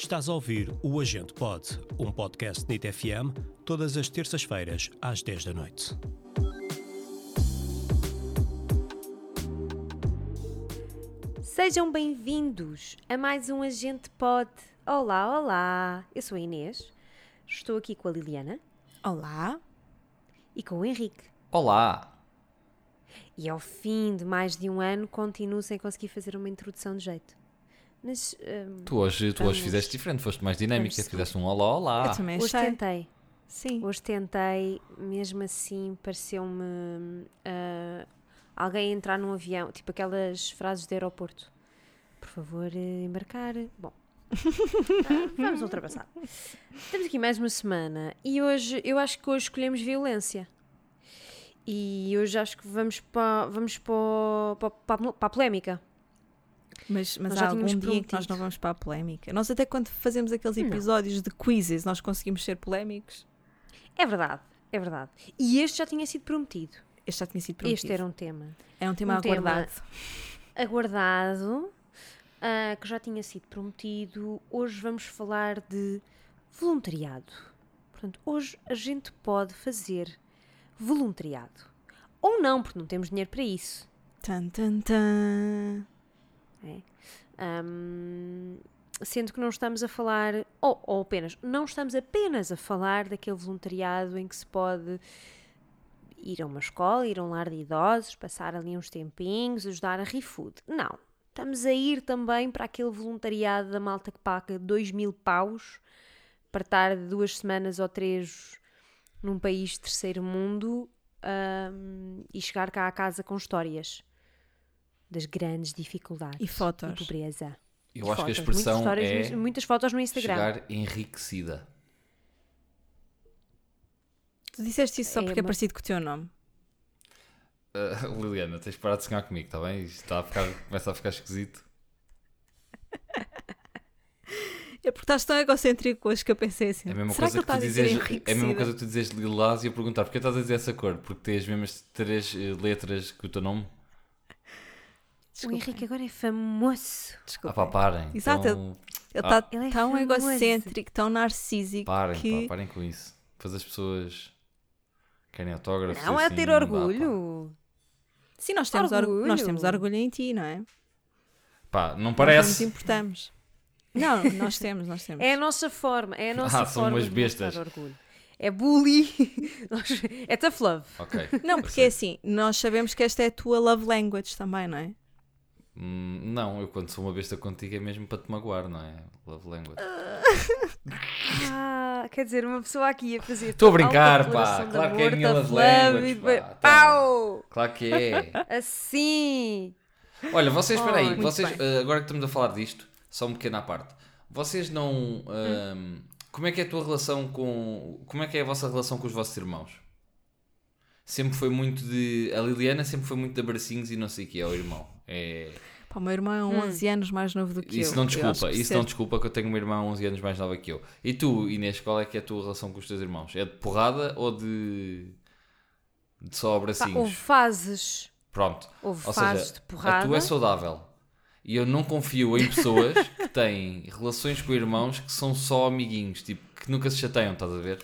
Estás a ouvir o Agente Pod, um podcast NIT FM, todas as terças-feiras, às 10 da noite. Sejam bem-vindos a mais um Agente Pod. Olá, olá! Eu sou a Inês, estou aqui com a Liliana Olá. e com o Henrique. Olá! E ao fim de mais de um ano continuo sem conseguir fazer uma introdução de jeito. Mas hum, Tu hoje, tu hoje fizeste diferente, foste mais dinâmica, vamos- fizeste um olá, olá. Eu também hoje achei. tentei. Sim. Hoje tentei, mesmo assim pareceu-me ah, alguém entrar num avião, tipo aquelas frases de aeroporto. Por favor, eh, embarcar. Bom, ah, vamos ultrapassar. Estamos aqui mais uma semana e hoje, eu acho que hoje escolhemos violência. E hoje acho que vamos para, vamos para, para, para, para a polémica. Mas, mas há algum dia que nós não vamos para a polémica. Nós até quando fazemos aqueles episódios de quizzes, nós conseguimos ser polémicos. É verdade, é verdade. E este já tinha sido prometido. Este já tinha sido prometido. Este era um tema. É um tema um tema aguardado. aguardado, ah, que já tinha sido prometido. Hoje vamos falar de voluntariado. Portanto, hoje a gente pode fazer voluntariado. Ou não, porque não temos dinheiro para isso. Tan, tan, tan. Ahm, sendo que não estamos a falar, ou, ou apenas, não estamos apenas a falar daquele voluntariado em que se pode ir a uma escola, ir a um lar de idosos, passar ali uns tempinhos, ajudar a ReFood. Não. Estamos a ir também para aquele voluntariado da malta que paga 2 mil paus para estar duas semanas ou três num país terceiro mundo ahm, e chegar cá à casa com histórias das grandes dificuldades E fotos. e pobreza. Eu E acho que a fotos, expressão muitas é muitas fotos no Instagram. chegar enriquecida. Tu disseste isso só É porque é uma- parecido com o teu nome. Ah, Liliana, tens de parar de sonhar comigo, está bem? Isto está a ficar, começa a ficar esquisito. É porque estás tão egocêntrico hoje que eu pensei assim. É a mesma será coisa que que, tu dizer dizes, é a mesma coisa que tu dizes lilás e eu perguntar porquê estás a dizer essa cor? Porque tem as mesmas três eh, letras que o teu nome? O Desculpem, Henrique agora é famoso. Ah desculpem. pá, parem. Exato, Então, Ele Ah. está Ele é tão famoso. egocêntrico, tão narcísico parem, que... pá, parem com isso. Depois as pessoas querem autógrafos. Não é assim, ter não dá, orgulho. Sim, nós temos, orgulho. Orgulho. nós temos orgulho em ti, não é? Pá, não Nós não nos parece. importamos. Não, nós temos, nós temos. É a nossa forma. É a nossa Ah, são forma umas de bestas. orgulho. É bully. É tough love. Ok. Não, porque é assim, nós sabemos que esta é a tua love language também, não é? Hum, não, eu quando sou uma besta contigo é mesmo para te magoar, não é? Love language. Ah, quer dizer, uma pessoa aqui a fazer. Estou a brincar, pá. Claro que é a minha tough love language, depois- pá. Então. Pau! Claro que é. Assim. Olha, vocês, espera aí, vocês, eh, agora que estamos a falar disto, só um pequeno à parte. Vocês não. ahm, como é que é a tua relação com. Como é que é a vossa relação com os vossos irmãos? Sempre foi muito de. A Liliana sempre foi muito de abracinhos e não sei o que é o irmão. É. Pá, o meu irmão é 11 anos mais novo do que Isso eu. não Eu desculpa, que isso ser- não desculpa que eu tenho uma irmã 11 anos mais nova que eu. E tu, Inês, qual é que é a tua relação com os teus irmãos? É de porrada ou de. de só Pá, abracinhos? houve fases. Pronto. Houve Ou fases seja, de porrada. a tua é saudável. E eu não confio em pessoas que têm relações com irmãos que são só amiguinhos, tipo, que nunca se chateiam, estás a ver?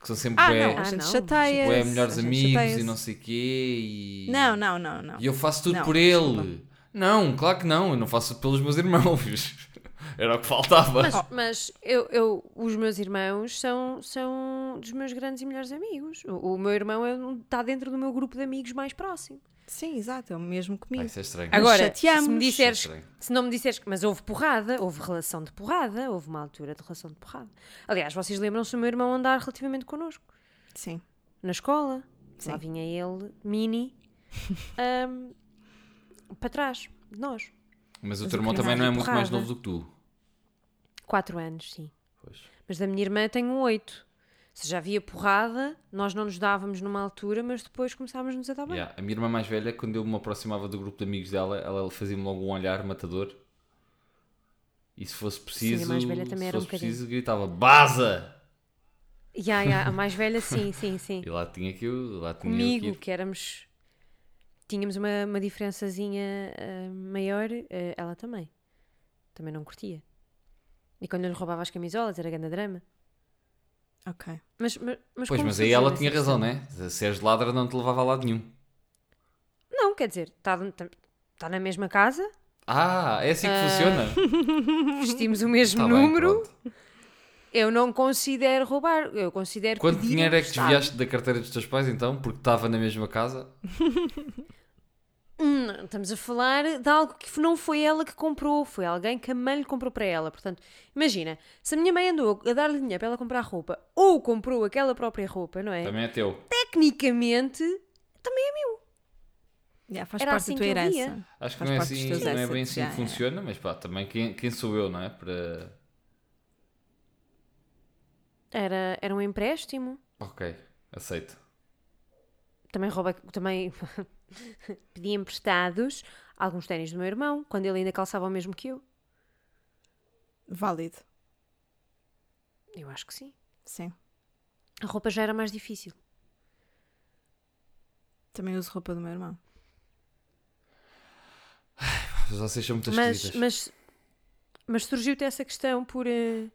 Que são sempre Ah, bué, não, a Ah, gente chateia. bué melhores a gente amigos e não sei o quê. E... Não, não, não, não. E eu faço tudo Não, por desculpa. ele. Não, claro que não, eu não faço pelos meus irmãos. Era o que faltava. Mas, mas eu, eu- os meus irmãos são, são dos meus grandes e melhores amigos. O, o meu irmão é está dentro do meu grupo de amigos mais próximo. Sim, exato, é o mesmo comigo. Vai ser é estranho. Agora, se, me é disseres, se não me disseres, mas houve porrada, houve relação de porrada, houve uma altura de relação de porrada. Aliás, vocês lembram-se do meu irmão andar relativamente connosco? Sim. Na escola, Sim. lá vinha ele, mini, um, para trás, de nós. Mas, o teu irmão também não é muito mais novo do que tu. quatro anos, sim. Pois. Mas da minha irmã tenho oito já havia porrada, nós não nos dávamos numa altura, mas depois começávamos-nos a dar bem. Yeah. A minha irmã mais velha, quando eu me aproximava do grupo de amigos dela, ela fazia-me logo um olhar matador. E se fosse preciso, sim, se fosse um preciso gritava, Baza! Yeah, yeah, a mais velha, sim, sim, sim. e lá tinha que eu, lá tinha Comigo, que, que, éramos... Tínhamos uma, uma diferençazinha uh, maior, uh, ela também. Também não curtia. E quando eu lhe roubava as camisolas, era grande drama. Ok. Mas, mas, mas Pois, como mas aí ela tinha razão, né? Se és ladra, não te levava a lado nenhum. Não, quer dizer, está tá na mesma casa, Ah, é assim que Ah, funciona? vestimos o mesmo Tá bem, número. pronto. eu não considero roubar, eu considero Quanto dinheiro é que desviaste da carteira dos teus pais então? Porque estava na mesma casa? Hum, não, estamos a falar de algo que não foi ela que comprou, foi alguém que a mãe lhe comprou para ela. Portanto, imagina, se a minha mãe andou a dar-lhe dinheiro para ela comprar roupa ou comprou aquela própria roupa, não é? Também é teu. Tecnicamente, Yeah, faz Era parte assim da tua herança. Acho que Faz não é, assim, não é bem assim que funciona, mas pá, também quem, quem sou eu, não é? Para. era, era um empréstimo. Ok, aceito. Também rouba, também pedi emprestados alguns ténis do meu irmão, quando ele ainda calçava o mesmo que eu. Válido. Eu acho que sim. Sim. A roupa já era mais difícil. Também uso roupa do meu irmão. Vocês são muito Mas, mas, mas surgiu-te essa questão por, eh,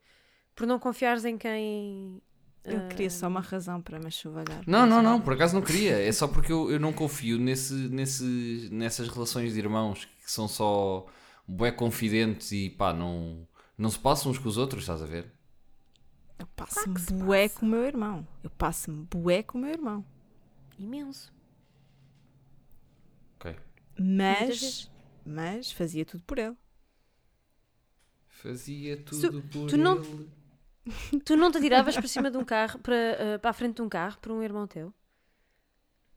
por não confiares em quem. Eu queria só uma razão para me chuvalhar. Não, não, não, por acaso não queria. É só porque eu, eu não confio nesse, nesse, nessas relações de irmãos que são só bué confidentes e pá, não, não se passam uns com os outros, estás a ver? Eu passo-me bué com o meu irmão. Eu passo-me bué com o meu irmão. Imenso. Ok. Mas, mas fazia tudo por ele. Fazia tudo por tu não- ele. Tu não te atiravas para cima de um carro, para, eh, para a frente de um carro, por um irmão teu?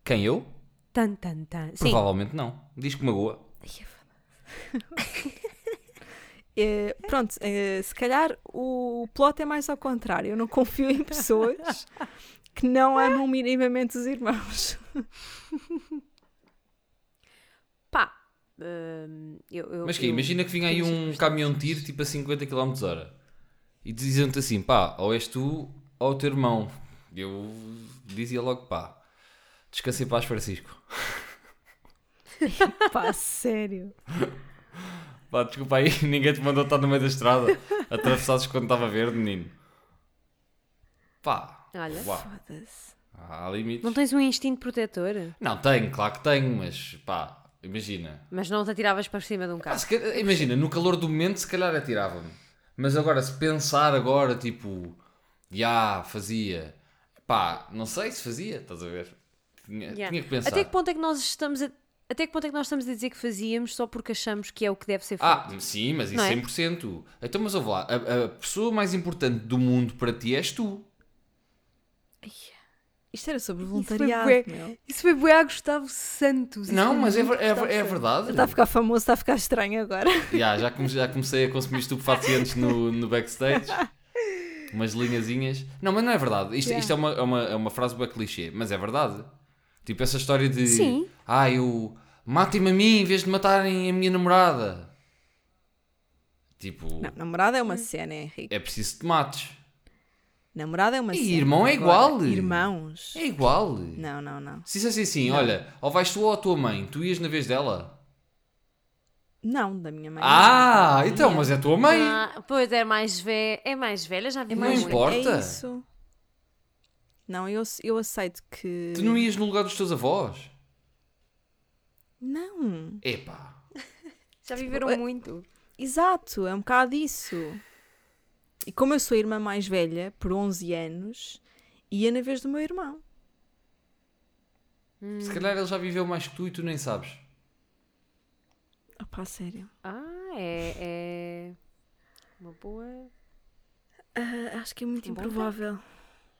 Quem eu? Tan, tan, tan. Sim. Provavelmente não. Diz que magoa. Eh, pronto, eh, se calhar o plot é mais ao contrário. Eu não confio em pessoas que não amam minimamente os irmãos. Pá. hum, eu, eu, Mas que eu- imagina que vinha aí um caminhão de tiro tipo a 50 km hora e diziam-te assim, pá, ou és tu ou o teu irmão. Eu dizia logo, pá, descansei paz Francisco. Pá, sério. Pá, desculpa aí, ninguém te mandou estar no meio da estrada, atravessados quando estava verde, menino. Pá, Olha. Foda-se. há limites. Não tens um instinto protetor? Não, tenho, claro que tenho, mas pá, imagina. Mas não te atiravas para cima de um carro? calhar- imagina, no calor do momento, se calhar atirava-me. Mas agora, se pensar agora, tipo, já fazia, pá, não sei se fazia, estás a ver? Tinha, Yeah. tinha que pensar. Até que ponto é que nós estamos a... Até que ponto é que nós estamos a dizer que fazíamos só porque achamos que é o que deve ser feito? Ah, sim, mas isso é? 100%. Então, mas ouve lá, a, a pessoa mais importante do mundo para ti és tu. Isto era sobre foi voluntariado. bué. Isso foi bué a Gustavo Santos. Não, mas é, é, é verdade. Está a ficar famoso, está a ficar estranho agora. Ya, já, come- já comecei a consumir estupefacientes no, no backstage. Umas linhazinhas. Não, mas não é verdade. Isto, Yeah. isto é, uma, é, uma, é uma frase bem clichê, mas é verdade. Tipo essa história de. Sim. Ah, eu. Matem-me a mim em vez de matarem a minha namorada. Tipo. Não, namorada é uma cena, Henrique. É preciso que te mates. Namorada é uma E irmão é Agora, igual. Irmãos. É igual. Não, não, não. Se dissesse assim, olha, ou vais tu ou a tua mãe, tu ias na vez dela. Não, da minha mãe. Ah, não. então, mas é a tua mãe. Ah, pois é mais velha, é mais velha, já vi É Não mais muito. importa. É isso. Não, eu, eu aceito que. Tu não ias no lugar dos teus avós. Não. Epá. Já viveram É- muito. Exato, é um bocado isso. E como eu sou a irmã mais velha, por 11 anos, ia na vez do meu irmão. Se calhar ele já viveu mais que tu e tu nem sabes. Opá, sério. Ah, é, é uma boa. Ah, acho que é muito Um improvável.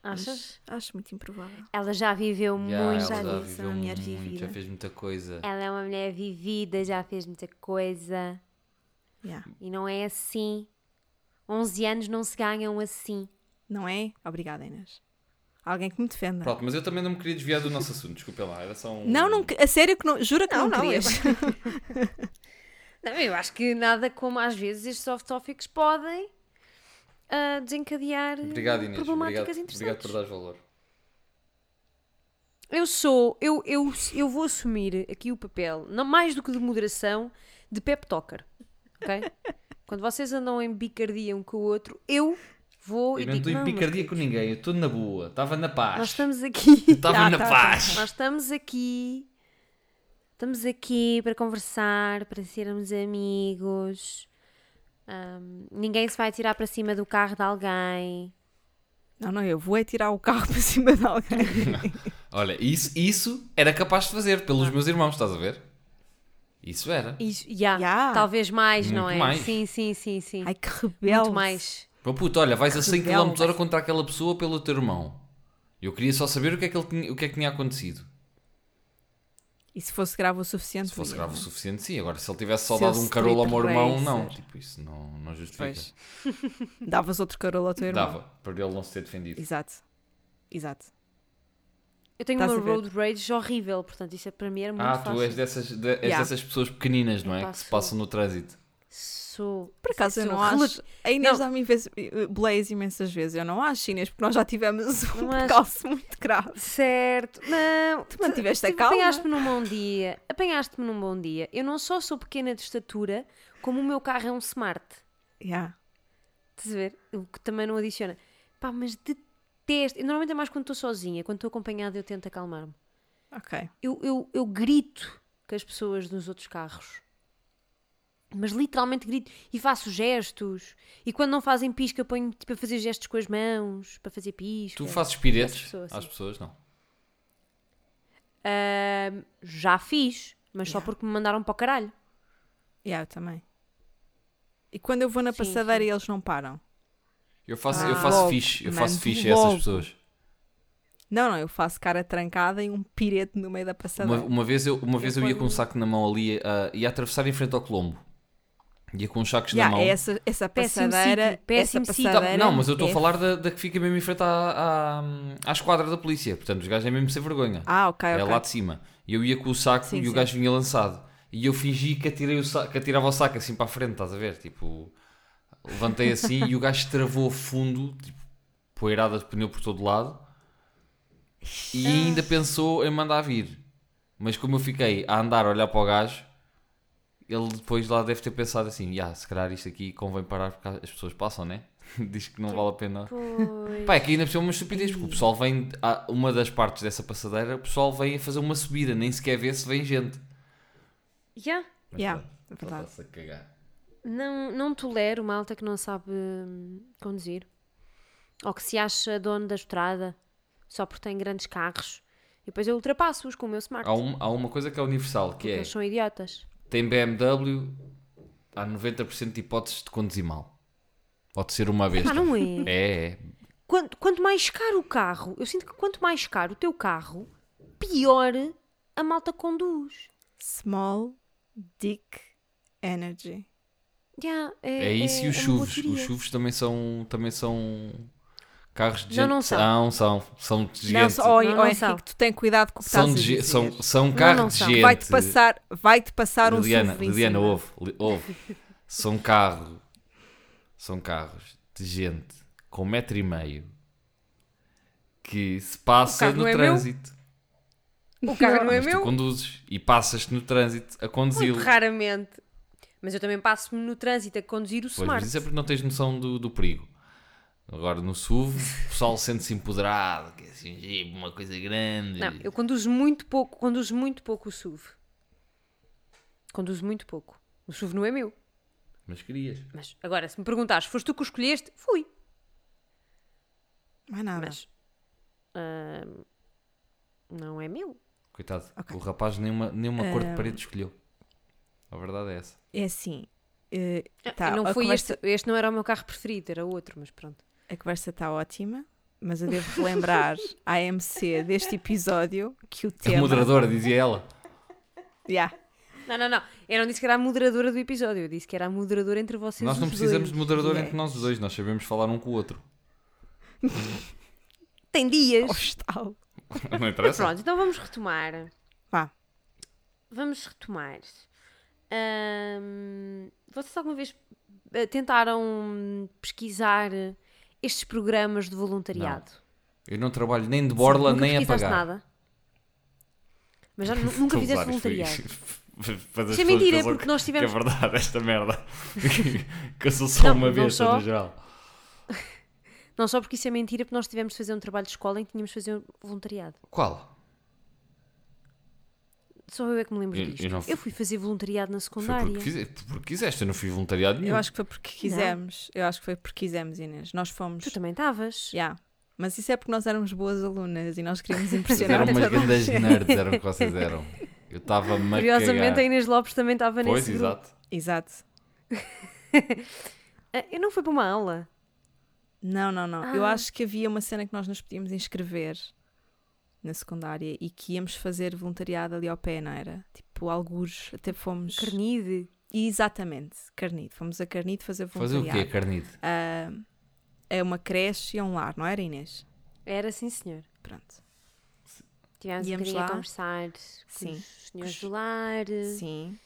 Achas? Acho muito improvável. Ela já viveu Já, muito. já já é viveu uma mulher muito, vivida. já fez muita coisa. Ela é uma mulher vivida, já fez muita coisa. Yeah. E não é assim. 11 anos não se ganham assim. Não é? Obrigada, Inês. Alguém que me defenda. Pronto, mas eu também não me queria desviar do nosso assunto, desculpa lá, era só um... Não, não, a sério que não, jura que não, Não, não, querias. Não, eu acho que nada como às vezes estes soft topics podem ah, desencadear Obrigado Inês, problemáticas obrigado, obrigado interessantes. por dar valor. Eu sou, eu, eu, eu vou assumir aqui o papel, não mais do que de moderação, de pep talker. Ok? Quando vocês andam em bicardia um com o outro, eu vou Eu e não digo, estou em picardia com ninguém, eu estou na boa, estava na paz. Nós estamos aqui. Estava Ah, na tá, tá, paz. Nós estamos aqui. Estamos aqui para conversar, para sermos amigos. Ahm, ninguém se vai tirar para cima do carro de alguém. Não, não, eu vou é tirar o carro para cima de alguém. Olha, isso, isso era capaz de fazer pelos meus irmãos, estás a ver? Isso era. Isso, já, Já. talvez mais, não Muito é? mais. Sim, sim, sim, sim. Ai, que rebelde. Muito mais. Pô, puto, olha, vais a 100 km hora contra aquela pessoa pelo teu irmão. Eu queria só saber o que é que, ele tinha, o que, é que tinha acontecido. E se fosse grave o suficiente? Se fosse grave o não é? suficiente, sim. Agora, se ele tivesse só Seu dado um carolo ao meu irmão, não. racer. Tipo, isso não, não justifica. Pois. Davas outro carolo ao teu irmão. Dava, para ele não se ter defendido. Exato. Exato. Eu tenho uma road rage horrível, portanto, isso é para mim era muito Ah, fácil. tu és dessas, de- és Yeah. dessas pessoas pequeninas, não é? Que se passam no trânsito. Sou. Por acaso eu não rela- acho. A Inês dá-me blaze imensas vezes. Eu não acho, Inês, porque nós já tivemos um percalço muito grave. Certo. Não. Tu mantiveste a calma. Apanhaste-me num bom dia. Apanhaste-me num bom dia. Eu não só sou pequena de estatura, como o meu carro é um smart. Yeah. Estás a ver? O que também não adiciona. Pá, mas detesto. Normalmente é mais quando estou sozinha. Quando estou acompanhada, eu tento acalmar-me. Ok. Eu, eu, eu grito com as pessoas nos outros carros. Mas literalmente grito e faço gestos. E quando não fazem pisca, ponho tipo a fazer gestos com as mãos para fazer pisca. Tu fazes piretes Essa pessoa, sim. às pessoas, não? Ahm, já fiz, mas só Yeah. porque me mandaram para o caralho. Yeah, eu também. E quando eu vou na Sim, passadeira sim. e eles não param? Eu faço, Ah, eu faço logo, fixe, eu faço fixe a essas pessoas. Não, não, eu faço cara trancada e um pirete no meio da Uma, passadeira. uma vez eu, uma vez eu ia com um saco na mão ali, ah, ia atravessar em frente ao Colombo. Ia com os sacos Yeah, na mão. é essa, essa passadeira. péssimo essa passadeira Não, mas eu estou é a falar da, da que fica mesmo em frente à, à, à esquadra da polícia. Portanto, os gajos é mesmo sem vergonha. Ah, ok, é ok. lá de cima. E eu ia com o saco Sim, e o sim. gajo vinha lançado. E eu fingi que, atirei o saco, que atirava o saco assim para a frente, estás a ver? Tipo, levantei assim e o gajo travou a fundo, tipo, poeirada de pneu por todo lado. E ainda pensou em mandar vir. Mas como eu fiquei a andar a olhar para o gajo, ele depois lá deve ter pensado assim: "Ya, se calhar isto aqui convém parar porque as pessoas passam, né? Diz que não vale a pena. Pois. Pá, é que ainda por cima é uma estupidez, porque o pessoal vem, a uma das partes dessa passadeira, o pessoal vem a fazer uma subida, nem sequer vê se vem gente. Yeah. Mas Yeah, é verdade. está-se a cagar. Não, não tolero malta que não sabe hum, conduzir. Ou que se acha dono da estrada só porque tem grandes carros. E depois eu ultrapasso-os com o meu smart. Há, um- há uma coisa que é universal, que porque é, eles são idiotas. tem BMW, há 90% de hipóteses de conduzir mal. Pode ser uma vez. Ah, não é? É, é. Quanto, quanto mais caro o carro, eu sinto que quanto mais caro o teu carro, pior a malta conduz. Small Dick Energy. Yeah, é, É isso e os é chuvos. Os chuvos também são, também são carros de Não, gente. não são. Não, são. São de gente. Não, só- oh, Não, oh, não Henrique, são. tu tem cuidado com o que são, estás de, são, são carros não de são. gente. Vai-te passar, vai -te passar um Liliana, SUV em Liliana, ouve, li- ouve. São carro, são carros de gente com um metro e meio que se passa carro no não é meu? trânsito. O carro não é Mas tu meu? conduzes e passas-te no trânsito a conduzi-lo. Muito raramente. Mas eu também passo-me no trânsito a conduzir o Pois, smart. mas isso é porque não tens noção do, do perigo. Agora no SUV, o pessoal sente-se empoderado, que é assim, "Ih, uma coisa grande. Não, eu conduzo muito pouco, conduzo muito pouco o SUV. Conduzo muito pouco. O SUV não é meu. Mas querias. Mas agora, se me perguntares, foste tu que o escolheste? Fui. Mais nada. Mas ahm, não é meu. Coitado, Ok. o rapaz nenhuma, nenhuma cor de Ehm. parede escolheu. A verdade é essa. É assim. eh, tá, não a, foi conversa, este, este não era o meu carro preferido, era outro, mas pronto. a conversa está ótima, mas eu devo relembrar à MC deste episódio que o A tema. moderadora, dizia ela. Yeah. Não, não, não. Eu não disse que era a moderadora do episódio, eu disse que era a moderadora entre vocês Nós não os precisamos dois. de moderador Yeah. entre nós dois, nós sabemos falar um com o outro. Tem dias. Hostal. Não interessa? Pronto, então vamos retomar. Vá. Vamos retomar. Ahm, vocês alguma vez eh, tentaram pesquisar estes programas de voluntariado? Eu não trabalho nem de borla Nunca nem a pagar. nada? Mas já nu- nunca fizeste isto voluntariado? Isso é mentira, porque nós que tivemos. é verdade esta merda. que eu sou só Não, uma não besta só. no geral. Não só porque isso é mentira, porque nós tivemos de fazer um trabalho de escola em que tínhamos de fazer um voluntariado. Qual? Só eu é que me lembro Eu- disto. eu Eu, não fui- fui fazer voluntariado na Foi secundária. porque, fize- porque quiseste, eu não fui voluntariado nenhum. Eu acho que foi porque quisemos. Eu acho que foi porque quisemos, Inês. Nós fomos. Tu também estavas. Yeah. Mas isso é porque nós éramos boas alunas e nós queríamos Vocês impressionar eram umas grandes nerds, eram o que vocês eram. Eu estava-me a Curiosamente, cagar. a Inês Lopes também estava Pois, nesse grupo. exato. Exato. Ah, Eu não fui para uma aula. Não, não, não. Eu Ah. acho que havia uma cena que nós nos podíamos inscrever na secundária e que íamos fazer voluntariado ali ao pé, não era? Tipo, algures, até fomos. Carnide. Exatamente, Carnide. Fomos a Carnide fazer Fazer o voluntariado. quê, Carnide? Ah, é uma creche e é um lar, não era, Inês? Era sim, senhor. Pronto. Tivemos um Íamos a lá. conversar Sim. com os senhores Os- do lar. Sim.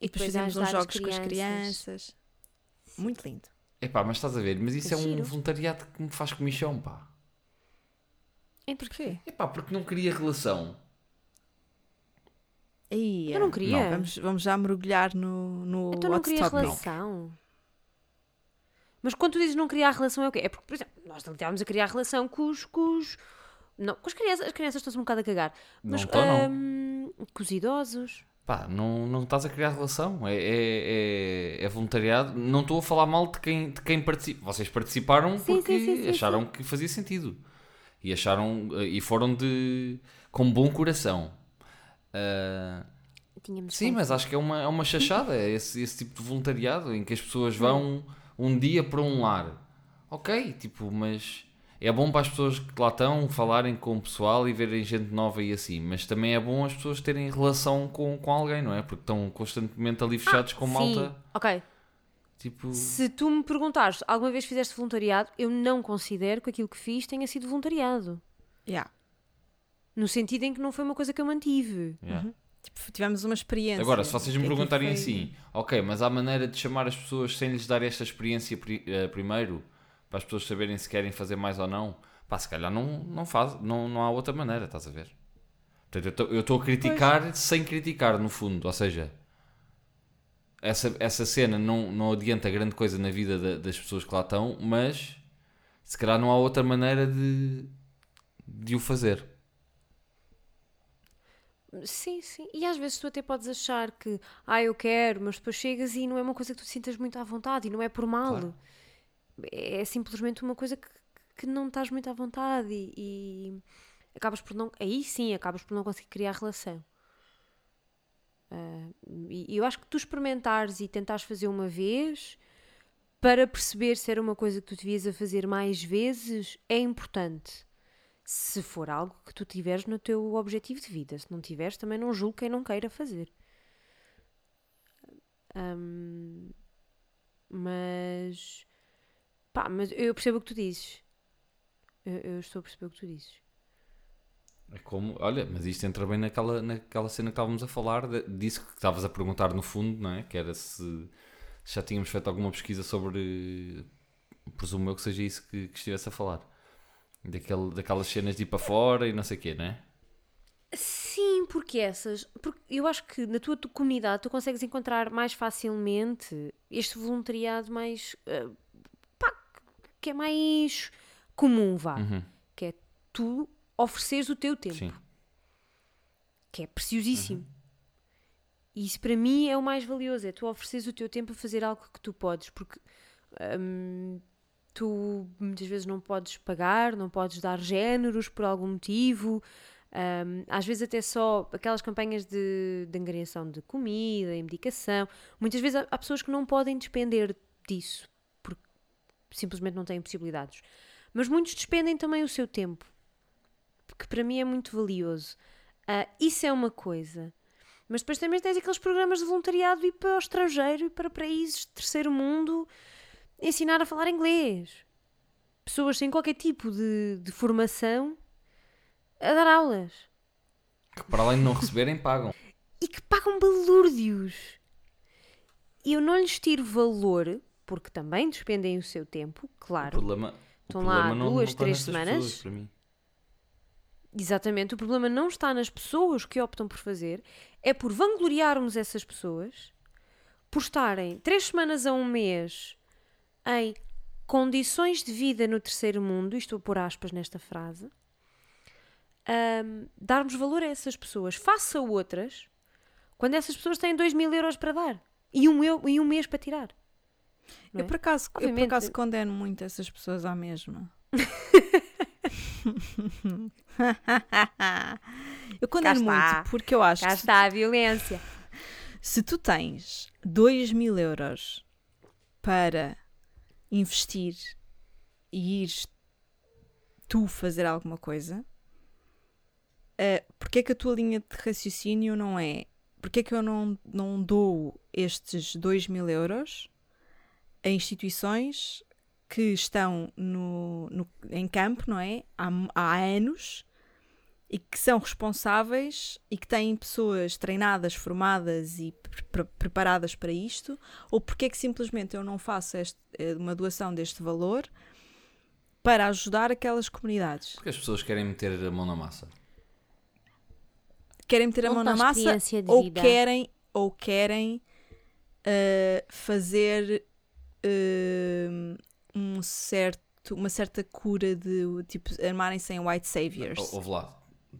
E E depois depois a fizemos uns jogos com as crianças. Muito lindo. Epá, mas estás a ver, mas isso é um Giro. voluntariado que me faz comichão, pá. Então, Porquê? Epá, porque não queria relação. Aí, Eu não queria. Vamos, vamos já mergulhar no, no então não queria relação. Mas quando tu dizes não criar relação é o quê? É porque, por exemplo, nós não estávamos a criar relação com os. Com os não, com as crianças. As crianças estão-se um bocado a cagar. Não Mas não. hum, com os idosos. Pá, não, não estás a criar relação. É, é, é, é voluntariado. Não estou a falar mal de quem, de quem participa. Vocês participaram Sim, porque sim, sim, sim, acharam que fazia sentido. E acharam. eh, E foram de. com bom coração. Ah, Tínhamos sim, mas acho que é uma, é uma chachada. é esse, esse tipo de voluntariado em que as pessoas vão um dia para um lar. Ok, tipo, mas. É bom para as pessoas que lá estão falarem com o pessoal e verem gente nova e assim, mas também é bom as pessoas terem relação com, com alguém, não é? Porque estão constantemente ali fechados com Sim, malta. ok. Tipo, Se tu me perguntares alguma vez fizeste voluntariado, eu não considero que aquilo que fiz tenha sido voluntariado. Yeah. No sentido em que não foi uma coisa que eu mantive. yeah. Tipo, tivemos uma experiência. Agora, se vocês me aquilo perguntarem foi- assim, ok, mas há maneira de chamar as pessoas sem lhes dar esta experiência pri- eh, primeiro, para as pessoas saberem se querem fazer mais ou não, pá, se calhar não, não, faz, não, não há outra maneira, estás a ver? Portanto, eu estou a criticar sem criticar, no fundo, ou seja, essa, essa cena não, não adianta grande coisa na vida da- das pessoas que lá estão, mas se calhar não há outra maneira de, de o fazer. Sim, sim. E às vezes tu até podes achar que, ah, eu quero, mas depois chegas e não é uma coisa que tu te sintas muito à vontade e não é por mal. Claro. É simplesmente uma coisa que, que não estás muito à vontade e, e acabas por não. Aí sim, acabas por não conseguir criar relação. Ah, e eu acho que tu experimentares e tentares fazer uma vez para perceber se era uma coisa que tu devias a fazer mais vezes é importante se for algo que tu tiveres no teu objetivo de vida. Se não tiveres, também não julgo quem não queira fazer. Hum, mas, pá, mas eu percebo o que tu dizes. Eu, eu estou a perceber o que tu dizes. É como, olha, mas isto entra bem naquela, naquela cena que estávamos a falar, de- disso que estavas a perguntar no fundo, não é? Que era se já tínhamos feito alguma pesquisa sobre, presumo eu que seja isso que, que estivesse a falar. Daquele, daquelas cenas de ir para fora e não sei o quê, não é? Sim, porque essas. Porque eu acho que na tua tu- comunidade tu consegues encontrar mais facilmente este voluntariado mais. eh, pá, que é mais comum, vá. Uhum, Que é tu ofereceres o teu tempo. sim. que é preciosíssimo. E isso para mim é o mais valioso, é tu ofereceres o teu tempo a fazer algo que tu podes, porque hum, tu muitas vezes não podes pagar, não podes dar géneros por algum motivo, hum, às vezes até só aquelas campanhas de, de angariação de comida e medicação, muitas vezes há, há pessoas que não podem despender disso, porque simplesmente não têm possibilidades. Mas muitos despendem também o seu tempo, que para mim é muito valioso. Ah, isso é uma coisa. Mas depois também tens aqueles programas de voluntariado e para o estrangeiro e para países de terceiro mundo ensinar a falar inglês. Pessoas sem qualquer tipo de, de formação a dar aulas. Que para além de não receberem, pagam. E que pagam balúrdios. E eu não lhes tiro valor, porque também despendem o seu tempo, O claro. problema, o Estão lá problema não- duas, não três semanas. pessoas, para mim. Exatamente, o problema não está nas pessoas que optam por fazer, é por vangloriarmos essas pessoas, por estarem três semanas a um mês em condições de vida no terceiro mundo, estou a pôr aspas nesta frase, ahm, darmos valor a essas pessoas, faça outras, quando essas pessoas têm 2 mil euros para dar e um, eu, e um mês para tirar. não Eu é? por, acaso, eu por acaso condeno muito essas pessoas à mesma. eu condeno muito porque eu acho Cá que está a violência. se tu tens 2 mil euros para investir e ires tu fazer alguma coisa, uh, porque é que a tua linha de raciocínio não é porque é que eu não, não dou estes 2 mil euros a instituições que estão no, no- em campo, não é? Há, há anos e que são responsáveis e que têm pessoas treinadas, formadas e pre- pre- preparadas para isto, ou porque é que simplesmente eu não faço este- eh, uma doação deste valor para ajudar aquelas comunidades? Porque as pessoas querem meter a mão na massa. Querem meter a mão na massa ou querem, ou querem eh, fazer eh, um certo, uma certa cura de tipo armarem-se em white saviors. Ou- Ouve lá.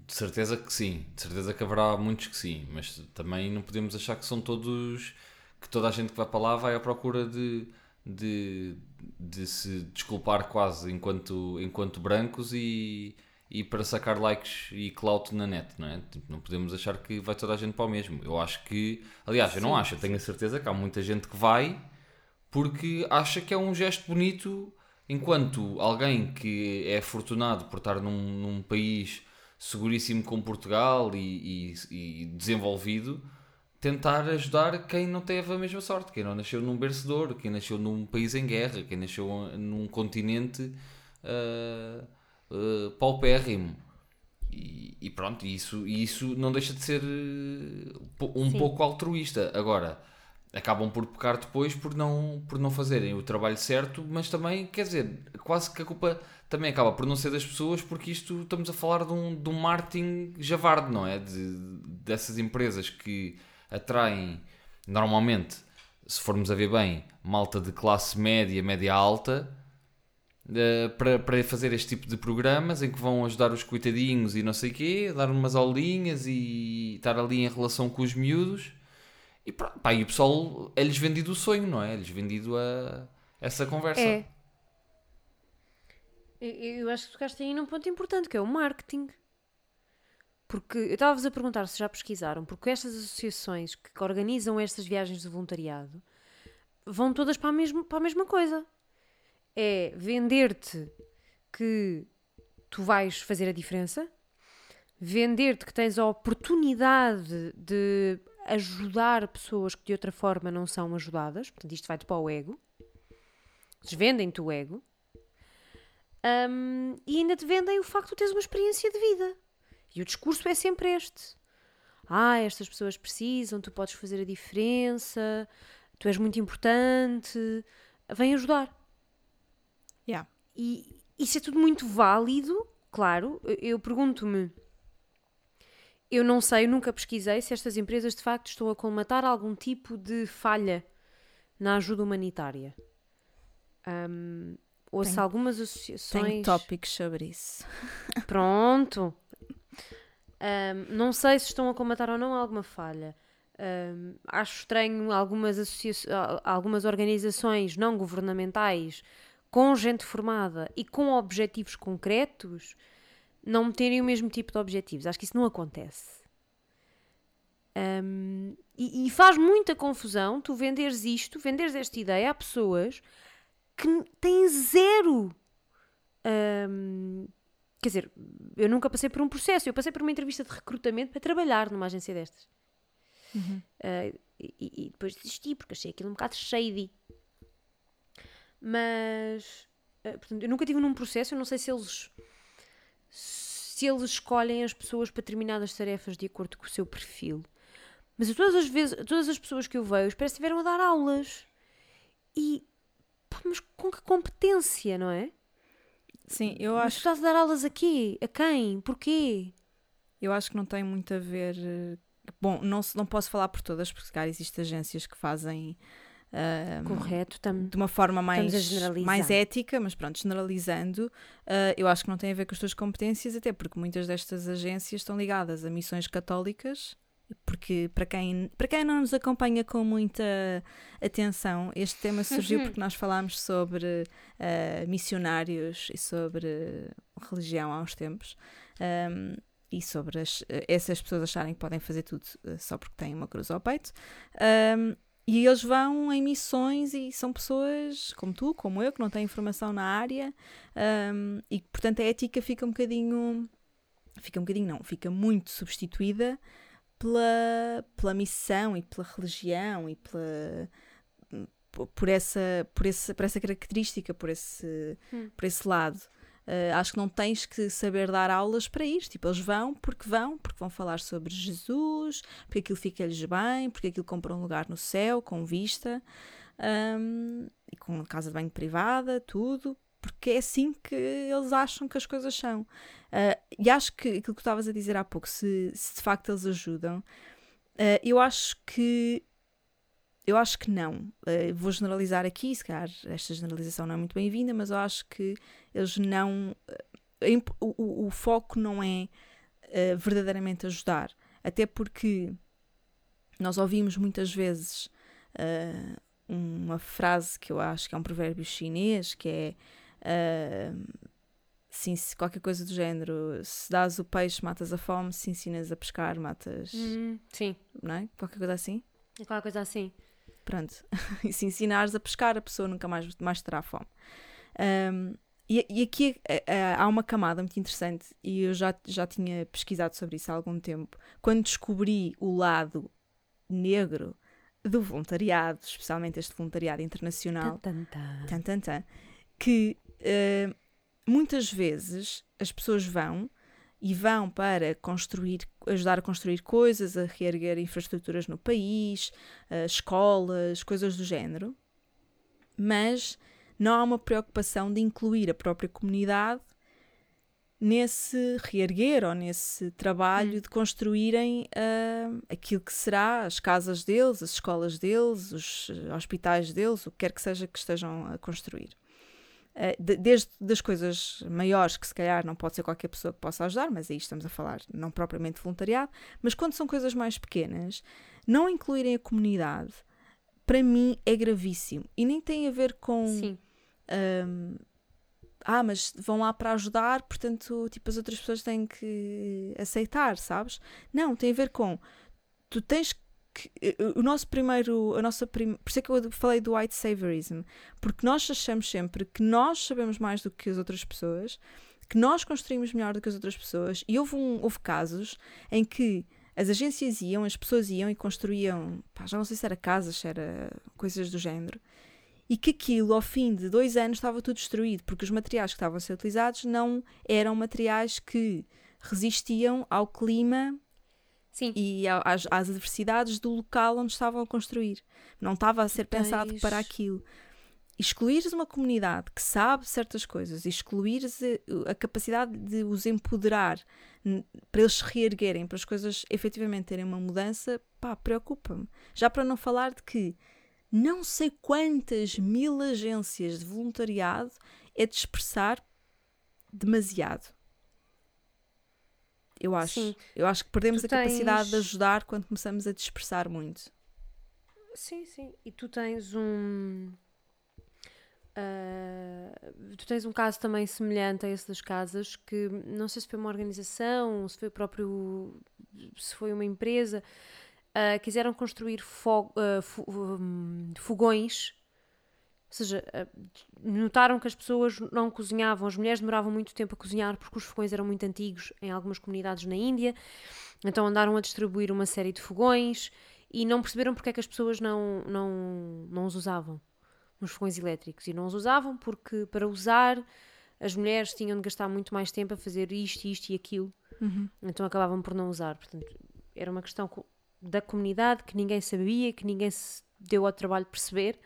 De certeza que sim. De certeza que haverá muitos que sim. Mas também não podemos achar que são todos. que toda a gente que vai para lá vai à procura de. de, de se desculpar quase enquanto, enquanto brancos e. e para sacar likes e clout na net, não é? Tipo, não podemos achar que vai toda a gente para o mesmo. Eu acho que. Aliás, eu não acho, eu tenho a certeza que há muita gente que vai porque acha que é um gesto bonito enquanto alguém que é afortunado por estar num, num país seguríssimo como Portugal e, e- e desenvolvido tentar ajudar quem não teve a mesma sorte, quem não nasceu num ouro, quem nasceu num país em guerra, quem nasceu num continente ah, ah, paupérrimo. E, e pronto, isso, isso não deixa de ser eh, um Sim. pouco altruísta. Agora, acabam por pecar depois por não, por não fazerem o trabalho certo, mas também, quer dizer, quase que a culpa também acaba por não ser das pessoas, porque isto estamos a falar de um, de um marketing javarde, não é? De, dessas empresas que atraem, normalmente, se formos a ver bem, malta de classe média, média alta, eh, para, para fazer este tipo de programas em que vão ajudar os coitadinhos e não sei o quê, dar umas aulinhas e estar ali em relação com os miúdos. E, pá, e o pessoal é-lhes vendido o sonho, não é? É-lhes vendido a, essa conversa. É. Eu, acho que tocaste aí num ponto importante, que é o marketing. Porque eu estava-vos a perguntar se já pesquisaram, porque estas associações que organizam estas viagens de voluntariado vão todas para a, mesma, para a mesma coisa. É vender-te que tu vais fazer a diferença, vender-te que tens a oportunidade de ajudar pessoas que de outra forma não são ajudadas, portanto isto vai-te para o ego, eles vendem-te o ego, Hum, e ainda te vendem o facto de teres uma experiência de vida. E o discurso é sempre este. Ah, estas pessoas precisam, tu podes fazer a diferença, tu és muito importante, vem ajudar. Yeah. E isso é tudo muito válido, claro. Eu pergunto-me, eu não sei, eu nunca pesquisei se estas empresas de facto estão a colmatar algum tipo de falha na ajuda humanitária. Hum, ou se Tenho- algumas associações. Tenho tópicos sobre isso. Pronto. Ahm, não sei se estão a combatar ou não alguma falha. Ahm, acho estranho algumas, algumas organizações não governamentais com gente formada e com objetivos concretos não terem o mesmo tipo de objetivos. Acho que isso não acontece. Ahm, e, e faz muita confusão tu venderes isto, venderes esta ideia a pessoas que têm zero Ahm, quer dizer, eu nunca passei por um processo, eu passei por uma entrevista de recrutamento para trabalhar numa agência destas. Ah, e, e depois desisti porque achei aquilo um bocado shady. Mas, ah, portanto, eu nunca tive num processo, eu não sei se eles se eles escolhem as pessoas para determinadas tarefas de acordo com o seu perfil. Mas todas as vezes, todas as pessoas que eu vejo parece que estiveram a dar aulas. E, pá, mas com que competência, não é? Sim, eu Mas acho, estás a dar aulas a quê? A quem? Porquê? eu acho que não tem muito a ver. eh, bom, não, não posso falar por todas, porque se calhar existem agências que fazem ah, Correto, tam, de uma forma mais, mais ética, mas pronto, generalizando, ah, eu acho que não tem a ver com as tuas competências, até porque muitas destas agências estão ligadas a missões católicas. Porque para quem, para quem não nos acompanha com muita atenção, este tema surgiu porque nós falámos sobre ah, missionários e sobre religião há uns tempos. Ahm, e sobre as- essas pessoas acharem que podem fazer tudo ah, só porque têm uma cruz ao peito. Ahm, e eles vão em missões e são pessoas como tu, como eu, que não têm formação na área ahm, e que, portanto, a ética fica um bocadinho. Fica um bocadinho, não, fica muito substituída pela, pela missão e pela religião e pela. por- por essa, por essa, por essa característica, por esse, Hum. por esse lado. Ah, acho que não tens que saber dar aulas para ir. Tipo, eles vão porque vão, porque vão falar sobre Jesus, porque aquilo fica-lhes bem, porque aquilo compra um lugar no céu, com vista, ahm, e com casa de banho privada, tudo, porque é assim que eles acham que as coisas são. Ah, e acho que aquilo que tu estavas a dizer há pouco, se, se de facto eles ajudam, ah, eu acho que. Eu acho que não. Ah, vou generalizar aqui, se calhar esta generalização não é muito bem-vinda, mas eu acho que eles não. imp- O, o- foco não é eh, verdadeiramente ajudar. Até porque nós ouvimos muitas vezes uma frase que eu acho que é um provérbio chinês, que é. sim, se qualquer coisa do género, se dás o peixe, matas a fome, se ensinas a pescar, matas. Hum, sim, Não é? Qualquer coisa assim. qualquer coisa assim. Pronto. e se ensinares a pescar, a pessoa nunca mais, mais terá fome. Um, e, e aqui eh, há uma camada muito interessante, e eu já, já tinha pesquisado sobre isso há algum tempo. Quando descobri o lado negro do voluntariado, especialmente este voluntariado internacional, Tan, tan, tan. que eh, muitas vezes as pessoas vão e vão para construir, ajudar a construir coisas, a reerguer infraestruturas no país, eh, escolas, coisas do género, mas não há uma preocupação de incluir a própria comunidade nesse reerguer ou nesse trabalho de construírem ah, aquilo que será as casas deles, as escolas deles, os eh, hospitais deles, o que quer que seja que estejam a construir. De- desde das coisas maiores, que se calhar não pode ser qualquer pessoa que possa ajudar, mas aí estamos a falar não propriamente voluntariado, mas quando são coisas mais pequenas, não incluírem a comunidade, para mim é gravíssimo. E nem tem a ver com hum, ah, mas vão lá para ajudar, portanto, tipo, as outras pessoas têm que aceitar, sabes? Não, tem a ver com tu tens que eh, o nosso primeiro, a nossa prim... por isso é que eu falei do white saviorism, porque nós achamos sempre que nós sabemos mais do que as outras pessoas, que nós construímos melhor do que as outras pessoas, e houve, um, houve casos em que as agências iam, as pessoas iam e construíam, pá, já não sei se era casas, se era coisas do género, e que aquilo, ao fim de dois anos, estava tudo destruído, porque os materiais que estavam a ser utilizados não eram materiais que resistiam ao clima Sim. e às, às adversidades do local onde estavam a construir. Não estava a ser pensado para aquilo. Excluires uma comunidade que sabe certas coisas, excluires a, a capacidade de os empoderar para eles se reerguerem, para as coisas efetivamente terem uma mudança, pá, preocupa-me. Já para não falar de que não sei quantas mil agências de voluntariado é dispersar demasiado. Eu acho. Sim. Eu acho que perdemos Tu a capacidade de tens- ajudar quando começamos a dispersar muito. Sim, sim. E tu tens um. ah, tu tens um caso também semelhante a esse das casas que não sei se foi uma organização, se foi o próprio. se foi uma empresa. ah, quiseram construir fo- hum, fogões. Ou seja, ah, notaram que as pessoas não cozinhavam, as mulheres demoravam muito tempo a cozinhar porque os fogões eram muito antigos em algumas comunidades na Índia. Então andaram a distribuir uma série de fogões e não perceberam porque é que as pessoas não, não, não os usavam, os fogões elétricos. E não os usavam porque, para usar, as mulheres tinham de gastar muito mais tempo a fazer isto, isto e aquilo. Então acabavam por não usar. Portanto, era uma questão da comunidade que ninguém sabia, que ninguém se deu ao trabalho de perceber,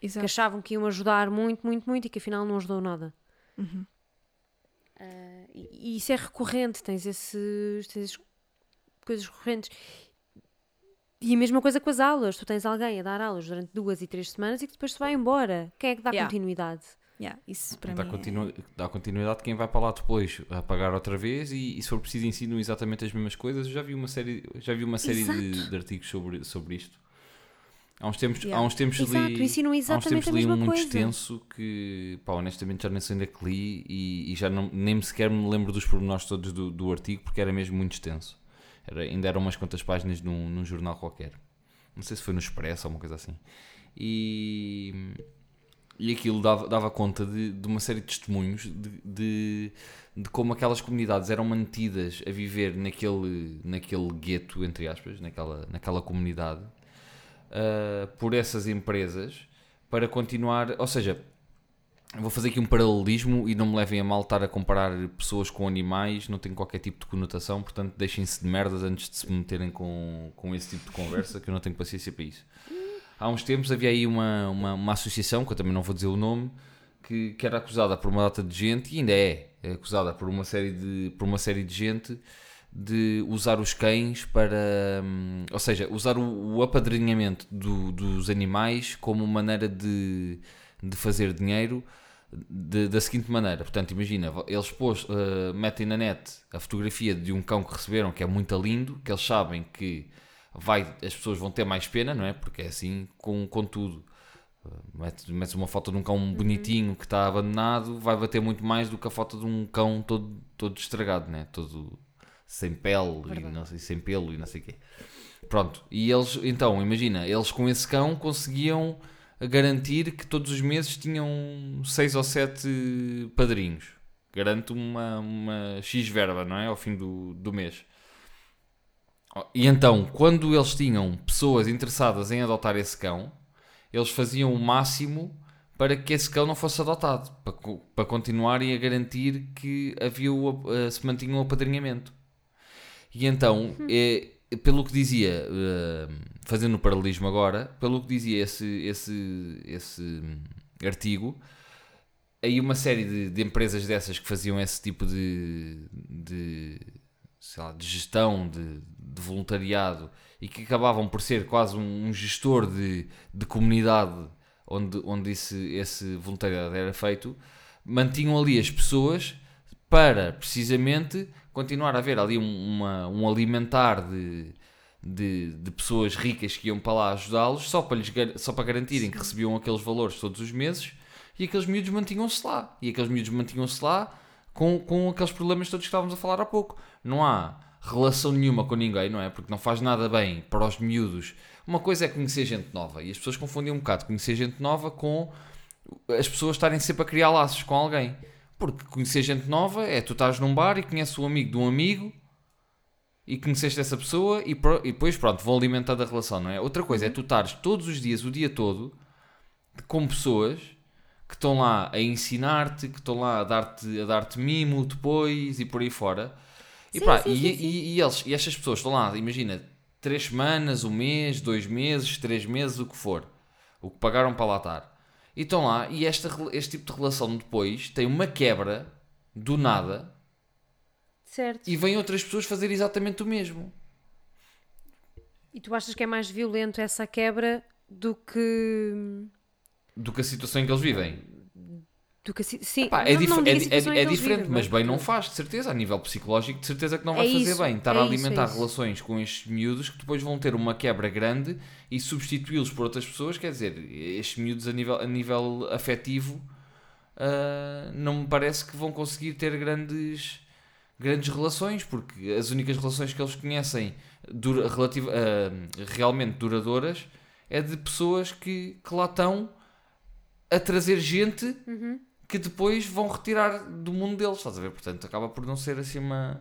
que Exato. achavam que iam ajudar muito, muito, muito e que afinal não ajudou nada. Uhum. Ah, e, e isso é recorrente, tens esses, tens essas coisas recorrentes. E a mesma coisa com as aulas. Tu tens alguém a dar aulas durante duas e três semanas e que depois se vai embora. Quem é que dá Yeah. continuidade? Yeah, isso para Dá, mim. é- continu- dá continuidade quem vai para lá depois a pagar outra vez e, e se for preciso ensinam exatamente as mesmas coisas. Eu já vi uma série, já vi uma série de, de artigos sobre, sobre isto. Há uns tempos, Yeah. há uns tempos Exato, li, ensinam há uns exatamente tempos a li um coisa. extenso que, pá, honestamente já nem sei onde é que li e, e já não, nem sequer me lembro dos pormenores todos do, do artigo porque era mesmo muito extenso. Era, ainda eram umas quantas páginas num, num jornal qualquer. Não sei se foi no Expresso ou uma coisa assim. E, e aquilo dava, dava conta de, de uma série de testemunhos de, de, de como aquelas comunidades eram mantidas a viver naquele, naquele gueto, entre aspas, naquela, naquela comunidade, ah, por essas empresas para continuar. Ou seja, vou fazer aqui um paralelismo e não me levem a mal estar a comparar pessoas com animais, não tem qualquer tipo de conotação, portanto deixem-se de merdas antes de se meterem com, com esse tipo de conversa, que eu não tenho paciência para isso. Há uns tempos havia aí uma, uma, uma associação, que eu também não vou dizer o nome, que, que era acusada por uma data de gente, e ainda é, é acusada por uma série de, por uma série de gente de usar os cães para. hum, ou seja, usar o, o apadrinhamento do- dos animais como maneira de, de fazer dinheiro de- da seguinte maneira. Portanto, imagina, eles pôs, eh, metem na net a fotografia de um cão que receberam que é muito lindo, que eles sabem que vai, as pessoas vão ter mais pena, não é? Porque é assim com, com tudo. Uh, Metes, metes uma foto de um cão bonitinho que está abandonado, vai bater muito mais do que a foto de um cão todo, todo estragado, né? todo sem pele e não sei, sem pelo e não sei o quê. Pronto, e eles, então, imagina, eles com esse cão conseguiam garantir que todos os meses tinham seis ou sete padrinhos. Garante uma, uma X verba, não é? Ao fim do, do mês. E então, quando eles tinham pessoas interessadas em adotar esse cão, eles faziam o máximo para que esse cão não fosse adotado, para, para continuarem a garantir que havia o, se mantinha o apadrinhamento. E então, é, pelo que dizia, eh, fazendo o paralelismo agora, pelo que dizia esse, esse, esse hum, artigo, aí uma série de, de empresas dessas que faziam esse tipo de, de, lá, de gestão, de, de voluntariado e que acabavam por ser quase um, um gestor de, de comunidade onde, onde esse, esse voluntariado era feito, mantinham ali as pessoas para precisamente continuar a haver ali um, uma, um alimentar de, de, de pessoas ricas que iam para lá ajudá-los só para, lhes, só para garantirem que recebiam aqueles valores todos os meses e aqueles miúdos mantinham-se lá. E aqueles miúdos mantinham-se lá com, com aqueles problemas todos que estávamos a falar há pouco. Não há relação nenhuma com ninguém, não é? Porque não faz nada bem para os miúdos. Uma coisa é conhecer gente nova e as pessoas confundem um bocado conhecer gente nova com as pessoas estarem sempre a criar laços com alguém. Porque conhecer gente nova é tu estás num bar e conheces o amigo de um amigo e conheceste essa pessoa e, pro- e depois pronto, vão alimentando a relação, não é? Outra coisa é tu estares todos os dias, o dia todo, com pessoas que estão lá a ensinar-te, que estão lá a dar-te dar mimo depois e por aí fora. E, Sim, pá, sim, e, sim. e- e eles, e estas pessoas estão lá, imagina, três semanas, um mês, dois meses, três meses, o que for. O que pagaram para lá estar. E estão lá, e esta, este tipo de relação depois tem uma quebra do nada Certo. e vêm outras pessoas fazer exatamente o mesmo. E tu achas que é mais violento essa quebra do que. Do que a situação em que eles vivem. Do que assim- sim, Pá, é, não- dif- não é, digo a di- situação é- é diferente, vivem, mas bem não faz, de certeza. A nível psicológico, de certeza que não vai É fazer isso, bem. Estar é a é alimentar isso. relações com estes miúdos que depois vão ter uma quebra grande e substituí-los por outras pessoas. Quer dizer, estes miúdos a nível, a nível afetivo ah, não me parece que vão conseguir ter grandes, grandes relações, porque as únicas relações que eles conhecem dura, relativa, ah, realmente duradouras é de pessoas que, que lá estão a trazer gente Uhum. Que depois vão retirar do mundo deles, estás a ver? Portanto, acaba por não ser assim uma.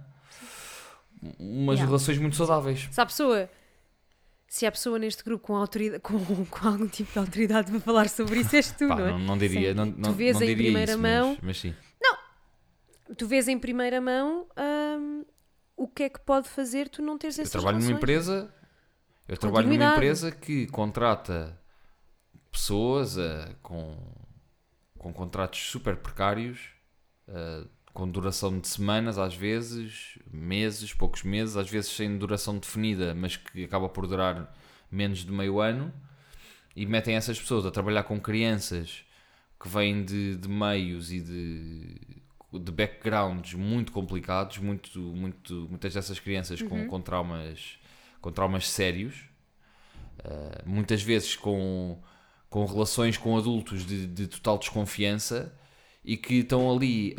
umas Yeah. relações muito saudáveis. Se há pessoa. Se há pessoa neste grupo com, autoridade, com, com algum tipo de autoridade para falar sobre isso, és tu, Pá, não é? não, não diria, Sim. não, não, vês não em primeira isso, mão- mas, mas sim. Tu vês em primeira mão hum, o que é que pode fazer tu não teres Eu essas trabalho numa relações. empresa, eu trabalho numa empresa que contrata pessoas ah, com, com contratos super precários, ah, com duração de semanas às vezes, meses, poucos meses, às vezes sem duração definida, mas que acaba por durar menos de meio ano e metem essas pessoas a trabalhar com crianças que vêm de, de meios e de, de backgrounds muito complicados, muito, muito, muitas dessas crianças com, com traumas com traumas sérios, uh, muitas vezes com, com relações com adultos de, de total desconfiança e que estão ali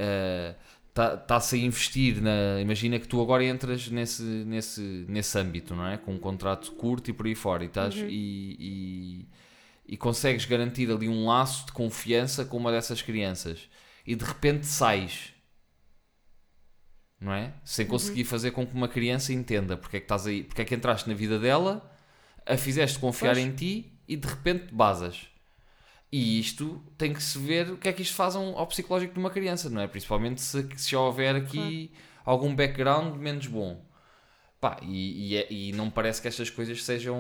está-se a investir na. Imagina que tu agora entras nesse, nesse, nesse âmbito, não é? Com um contrato curto e por aí fora, e, estás, Uhum. e, e, e consegues garantir ali um laço de confiança com uma dessas crianças, e de repente sais, não é? Sem conseguir fazer com que uma criança entenda porque é que estás aí, porque é que entraste na vida dela, a fizeste confiar Pois. em ti e de repente basas. E isto tem que se ver o que é que isto faz ao psicológico de uma criança, não é? Principalmente se, se houver aqui algum background menos bom. Pá, e, e, é- e não parece que estas coisas sejam,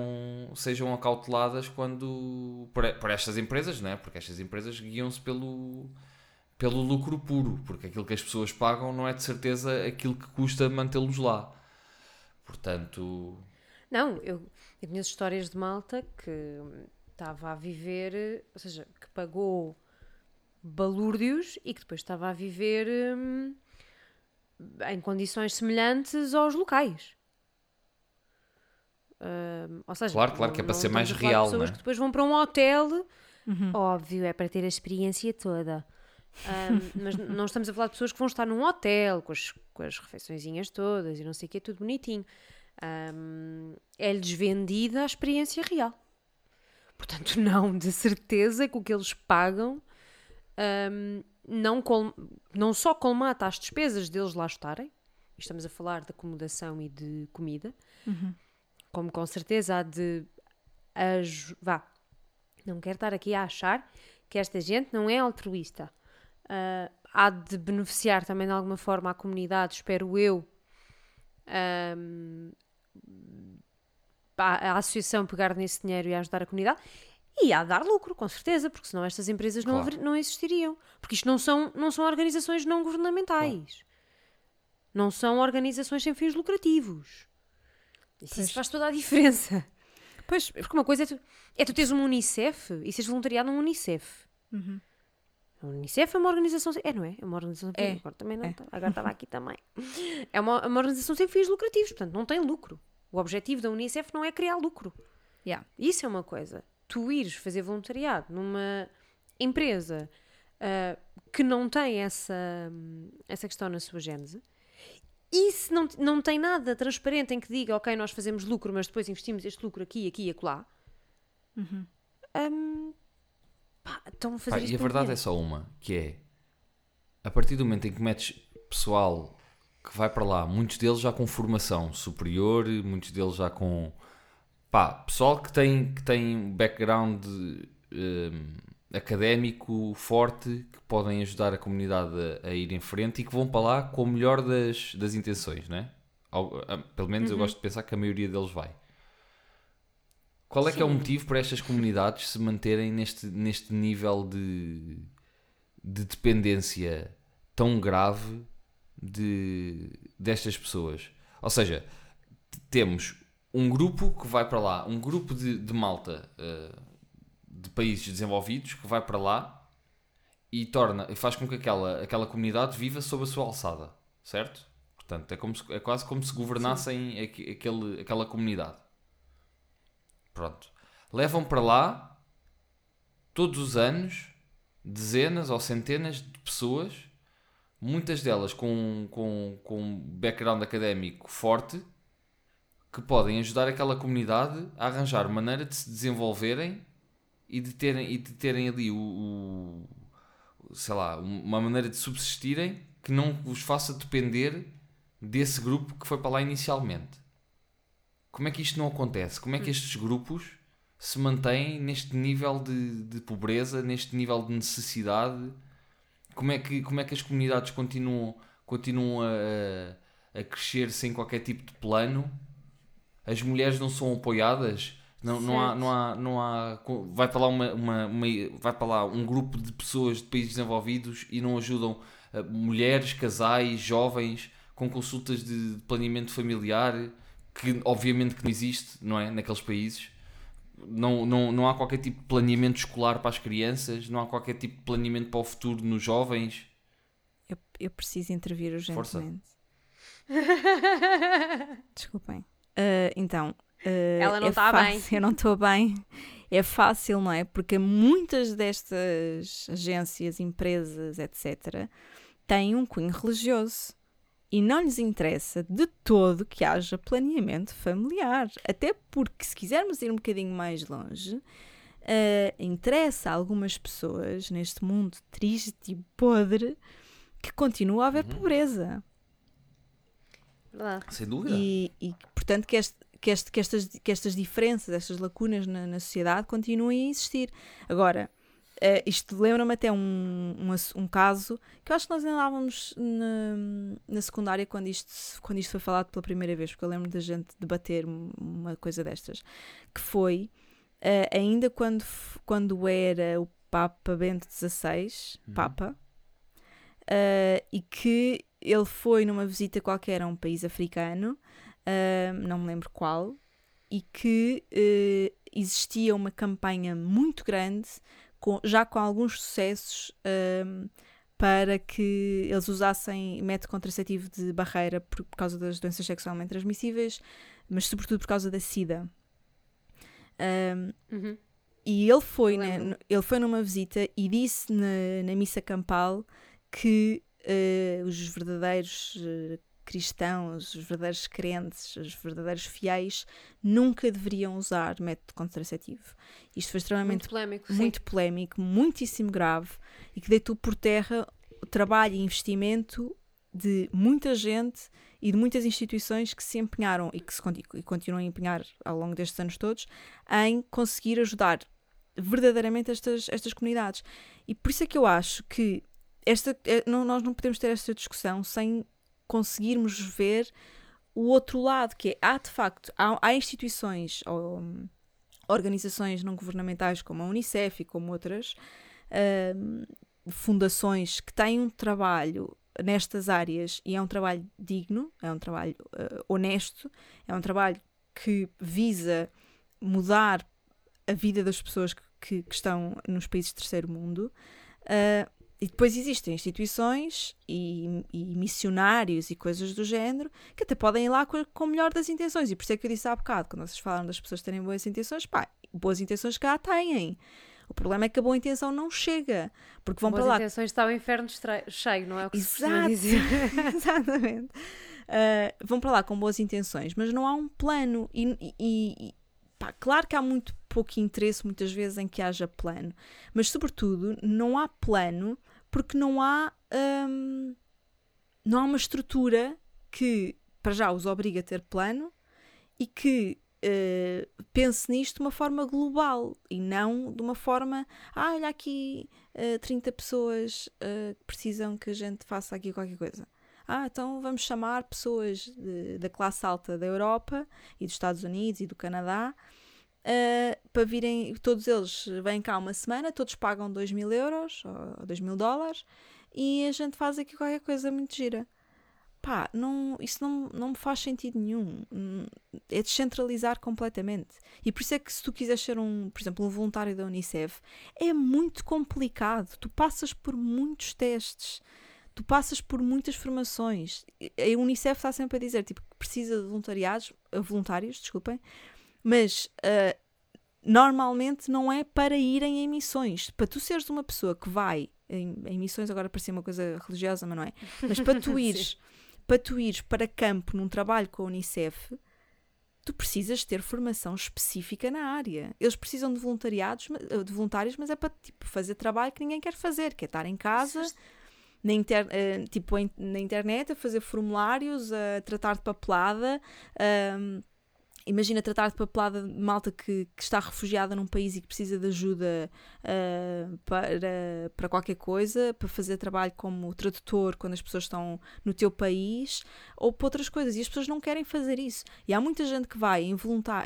sejam acauteladas quando por, por estas empresas, não é? Porque estas empresas guiam-se pelo, pelo lucro puro, porque aquilo que as pessoas pagam não é de certeza aquilo que custa mantê-los lá. Portanto, Não, eu, eu conheço histórias de malta que estava a viver, ou seja, que pagou balúrdios e que depois estava a viver hum, em condições semelhantes aos locais. Hum, ou seja, Claro, claro, que é para ser mais real, pessoas não é? que depois vão para um hotel, óbvio, é para ter a experiência toda. Hum, mas não estamos a falar de pessoas que vão estar num hotel com as, com as refeiçõezinhas todas e não sei o que, é tudo bonitinho. Hum, é-lhes vendida a experiência real. Portanto, não, de certeza que o que eles pagam hum, não, col- não só colmata as despesas deles lá estarem, estamos a falar de acomodação e de comida, como com certeza há de. aj- Vá, não quero estar aqui a achar que esta gente não é altruísta. Ah, há de beneficiar também de alguma forma a comunidade, espero eu. ahm, a, associação pegar nesse dinheiro e ajudar a comunidade e a dar lucro, com certeza, porque senão estas empresas não, Claro. não existiriam. Porque isto não são, não são organizações não governamentais. Não são organizações sem fins lucrativos. Isso, Pois. faz toda a diferença. Pois, Porque uma coisa é tu, é tu teres uma Unicef e seres voluntariado num Unicef. A Unicef é uma organização. É, não é? É uma organização. É. Agora também não. É. tá- Agora estava aqui também. É uma, uma organização sem fins lucrativos, portanto não tem lucro. O objetivo da Unicef não é criar lucro. yeah. Isso é uma coisa. Tu ires fazer voluntariado numa empresa ah, que não tem essa, essa questão na sua gênese e se não, não tem nada transparente em que diga, ok, nós fazemos lucro, mas depois investimos este lucro aqui, aqui e acolá, hum, pá, estão a fazer Pá, isto e a verdade é só uma, que é a partir do momento em que metes pessoal que vai para lá, muitos deles já com formação superior, muitos deles já com pá, pessoal que tem, que tem um background hum, académico forte, que podem ajudar a comunidade a, a ir em frente e que vão para lá com o melhor das, das intenções, né? Ao- a- Pelo menos eu gosto de pensar que a maioria deles vai. Qual é que é o Sim. motivo para estas comunidades se manterem neste, neste nível de, de dependência tão grave de, destas pessoas? Ou seja, temos um grupo que vai para lá, um grupo de, de malta eh, de países desenvolvidos que vai para lá e torna, e faz com que aquela, aquela comunidade viva sob a sua alçada, certo? Portanto, é, como se- é quase como se governassem aqu- aquele, aquela comunidade. Pronto. Levam para lá todos os anos dezenas ou centenas de pessoas, muitas delas com, com, com um background académico forte, que podem ajudar aquela comunidade a arranjar maneira de se desenvolverem e de terem, e de terem ali o, o- sei lá, uma maneira de subsistirem que não vos faça depender desse grupo que foi para lá inicialmente. Como é que isto não acontece? Como é que estes grupos se mantêm neste nível de, de pobreza, neste nível de necessidade? Como é que, como é que as comunidades continuam, continuam a, a crescer sem qualquer tipo de plano? As mulheres não são apoiadas? Não, não, há, não, há, não há. Vai para lá, uma, uma, uma- vai para lá um grupo de pessoas de países desenvolvidos e não ajudam uh, mulheres, casais, jovens com consultas de planeamento familiar que obviamente que não existe, não é? Naqueles países. Não, não, não há qualquer tipo de planeamento escolar para as crianças, não há qualquer tipo de planeamento para o futuro nos jovens. Eu, eu preciso intervir Força. urgentemente. Desculpem. Ah, então. ah, Ela não é está bem. Eu não estou bem. É fácil, não é? Porque muitas destas agências, empresas, etc., têm um cunho religioso. E não lhes interessa de todo que haja planeamento familiar. Até porque, se quisermos ir um bocadinho mais longe, ah, interessa a algumas pessoas neste mundo triste e podre que continua a haver pobreza. Verdade. Sem dúvida. E, e, portanto, que, este- que, este- que estas, que estas diferenças, estas lacunas na, na sociedade continuem a existir. Agora, eh, isto lembra-me até um, um, um caso que eu acho que nós andávamos na, na secundária quando isto, quando isto foi falado pela primeira vez, porque eu lembro da gente debater um- uma coisa destas, que foi eh, ainda quando, quando era o Papa Bento XVI, Papa, eh, e que ele foi numa visita qualquer a um país africano, não me lembro qual, e que existia uma campanha muito grande, com- já com alguns sucessos, ahm, para que eles usassem método contraceptivo de barreira por, por causa das doenças sexualmente transmissíveis, mas sobretudo por causa da SIDA. Ahm, Uhum. e ele foi, né, ele foi numa visita e disse na, na missa campal que eh, os verdadeiros eh, cristãos, os verdadeiros crentes, os verdadeiros fiéis nunca deveriam usar método contraceptivo. Isto foi extremamente Muito polémico. sim. muito polémico, muitíssimo grave e que deitou por terra o trabalho e investimento de muita gente e de muitas instituições que se empenharam e que se e continuam a empenhar ao longo destes anos todos em conseguir ajudar verdadeiramente estas, estas comunidades. E por isso é que eu acho que esta, é- não- nós não podemos ter esta discussão sem conseguirmos ver o outro lado, que é, há de facto, há, há instituições ou hum, organizações não governamentais como a Unicef e como outras hum, fundações que têm um trabalho nestas áreas e é um trabalho digno, é um trabalho eh, honesto, é um trabalho que visa mudar a vida das pessoas que, que- que estão nos países de terceiro mundo. Ah, e depois existem instituições e, e missionários e coisas do género que até podem ir lá com, com melhor das intenções. E por isso é que eu disse há bocado, quando vocês falaram das pessoas terem boas intenções, pá, boas intenções cá têm. O problema é que a boa intenção não chega. Porque vão Boas para lá intenções está o inferno cheio, não é o que se Exato. dizer. Exatamente. Uh, vão para lá com boas intenções, mas não há um plano. E, e- e- pá, claro que há muito pouco interesse, muitas vezes, em que haja plano, mas, sobretudo, não há plano porque não há, hum, não há uma estrutura que, para já, os obriga a ter plano e que uh, pense nisto de uma forma global e não de uma forma, ah, olha aqui uh, 30 pessoas uh, que precisam que a gente faça aqui qualquer coisa. Ah, então vamos chamar pessoas de- da classe alta da Europa e dos Estados Unidos e do Canadá uh, para virem, todos eles vêm cá uma semana, todos pagam 2 mil euros ou 2 mil dólares e a gente faz aqui qualquer coisa muito gira. Pá, não, isso não, não me faz sentido nenhum. Hum, É descentralizar completamente. E por isso é que se tu quiseres ser um, por exemplo, um voluntário da Unicef, é muito complicado. Tu passas por muitos testes. Tu passas por muitas formações. A Unicef está sempre a dizer tipo, que precisa de voluntariados, eh, voluntários, desculpem, mas ah, normalmente não é para irem em missões. Para tu seres uma pessoa que vai em, em missões, agora parecia uma coisa religiosa, mas não é. Mas para tu ires, para tu ires para campo num trabalho com a Unicef, tu precisas ter formação específica na área. Eles precisam de voluntariados, eh, de voluntários, mas é para tipo, fazer trabalho que ninguém quer fazer, que é estar em casa, na, inter- eh, tipo, na internet, a fazer formulários, a tratar de papelada. Imagina tratar de papelada de malta que, que está refugiada num país e que precisa de ajuda ah, para, para qualquer coisa, para fazer trabalho como tradutor quando as pessoas estão no teu país ou para outras coisas. E as pessoas não querem fazer isso. E há muita gente que vai em,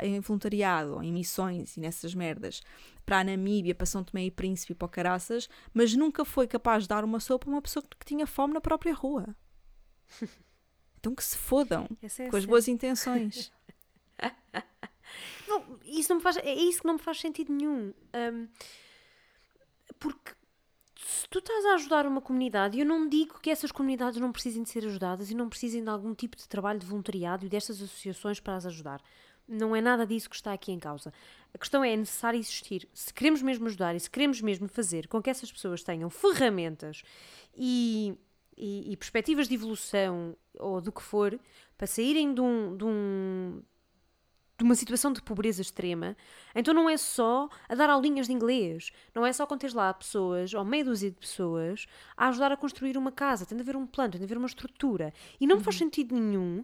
em voluntariado, em missões e nessas merdas para a Namíbia, para São Tomé e Príncipe e para o Caraças, mas nunca foi capaz de dar uma sopa a uma pessoa que tinha fome na própria rua. Então que se fodam é com as boas intenções. Não, isso não me faz, é isso que não me faz sentido nenhum. Um, porque se tu estás a ajudar uma comunidade, eu não digo que essas comunidades não precisem de ser ajudadas e não precisem de algum tipo de trabalho de voluntariado e destas associações para as ajudar. Não é nada disso que está aqui em causa. A questão é, é necessário existir. Se queremos mesmo ajudar e se queremos mesmo fazer com que essas pessoas tenham ferramentas e, e, e perspectivas de evolução ou do que for, para saírem de um, de um de uma situação de pobreza extrema, então não é só a dar aulinhas de inglês, não é só quando tens lá pessoas, ou meia dúzia de pessoas, a ajudar a construir uma casa, tem de haver um plano, tem de haver uma estrutura. E não uhum. faz sentido nenhum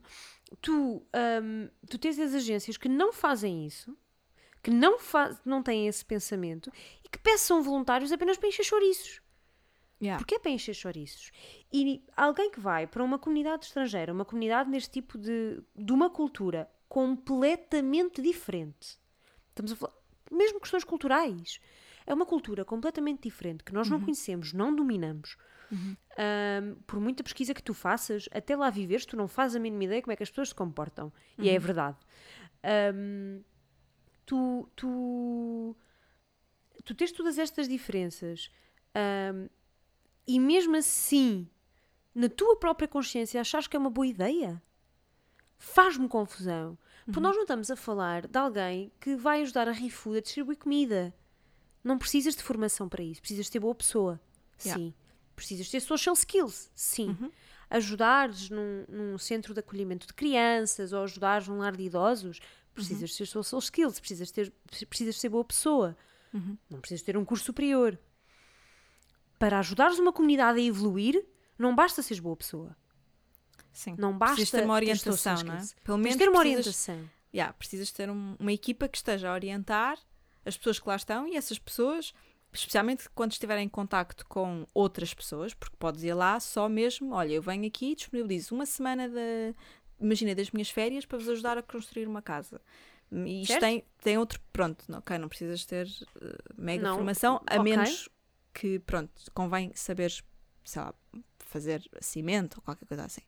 tu, um, tu tens as agências que não fazem isso, que não, faz, não têm esse pensamento e que peçam voluntários apenas para encher chouriços. Yeah. Porque é para encher chouriços. E alguém que vai para uma comunidade estrangeira, uma comunidade neste tipo de, de uma cultura completamente diferente. Estamos a falar, mesmo questões culturais. É uma cultura completamente diferente que nós uhum. não conhecemos, não dominamos. Uhum. Um, por muita pesquisa que tu faças, até lá viveres, tu não fazes a mínima ideia como é que as pessoas se comportam. Uhum. E é uhum. verdade. Um, tu, tu, tu tens todas estas diferenças um, e mesmo assim, na tua própria consciência, achas que é uma boa ideia? faz-me confusão. Porque uhum. nós não estamos a falar de alguém que vai ajudar a ReFood a distribuir comida. Não precisas de formação para isso. Precisas ter boa pessoa. Yeah. Sim. Precisas ter social skills. Sim. Uhum. Ajudares num, num, centro de acolhimento de crianças ou ajudares num lar de idosos. Precisas uhum. ter social skills. Precisas ter, precisas ser boa pessoa. Uhum. Não precisas ter um curso superior. Para ajudares uma comunidade a evoluir, não basta seres boa pessoa. Sim. Não basta precisas ter uma orientação, não é? Pelo menos ter uma orientação. Yeah, precisas ter um, uma equipa que esteja a orientar as pessoas que lá estão e essas pessoas, especialmente quando estiverem em contacto com outras pessoas, porque podes ir lá só mesmo, olha, eu venho aqui e disponibilizo uma semana de, imagina, das minhas férias para vos ajudar a construir uma casa. E isto tem, tem outro, pronto, não, ok, não precisas ter uh, mega não, formação, a okay. menos que, pronto, convém saberes, sei lá, fazer cimento ou qualquer coisa assim.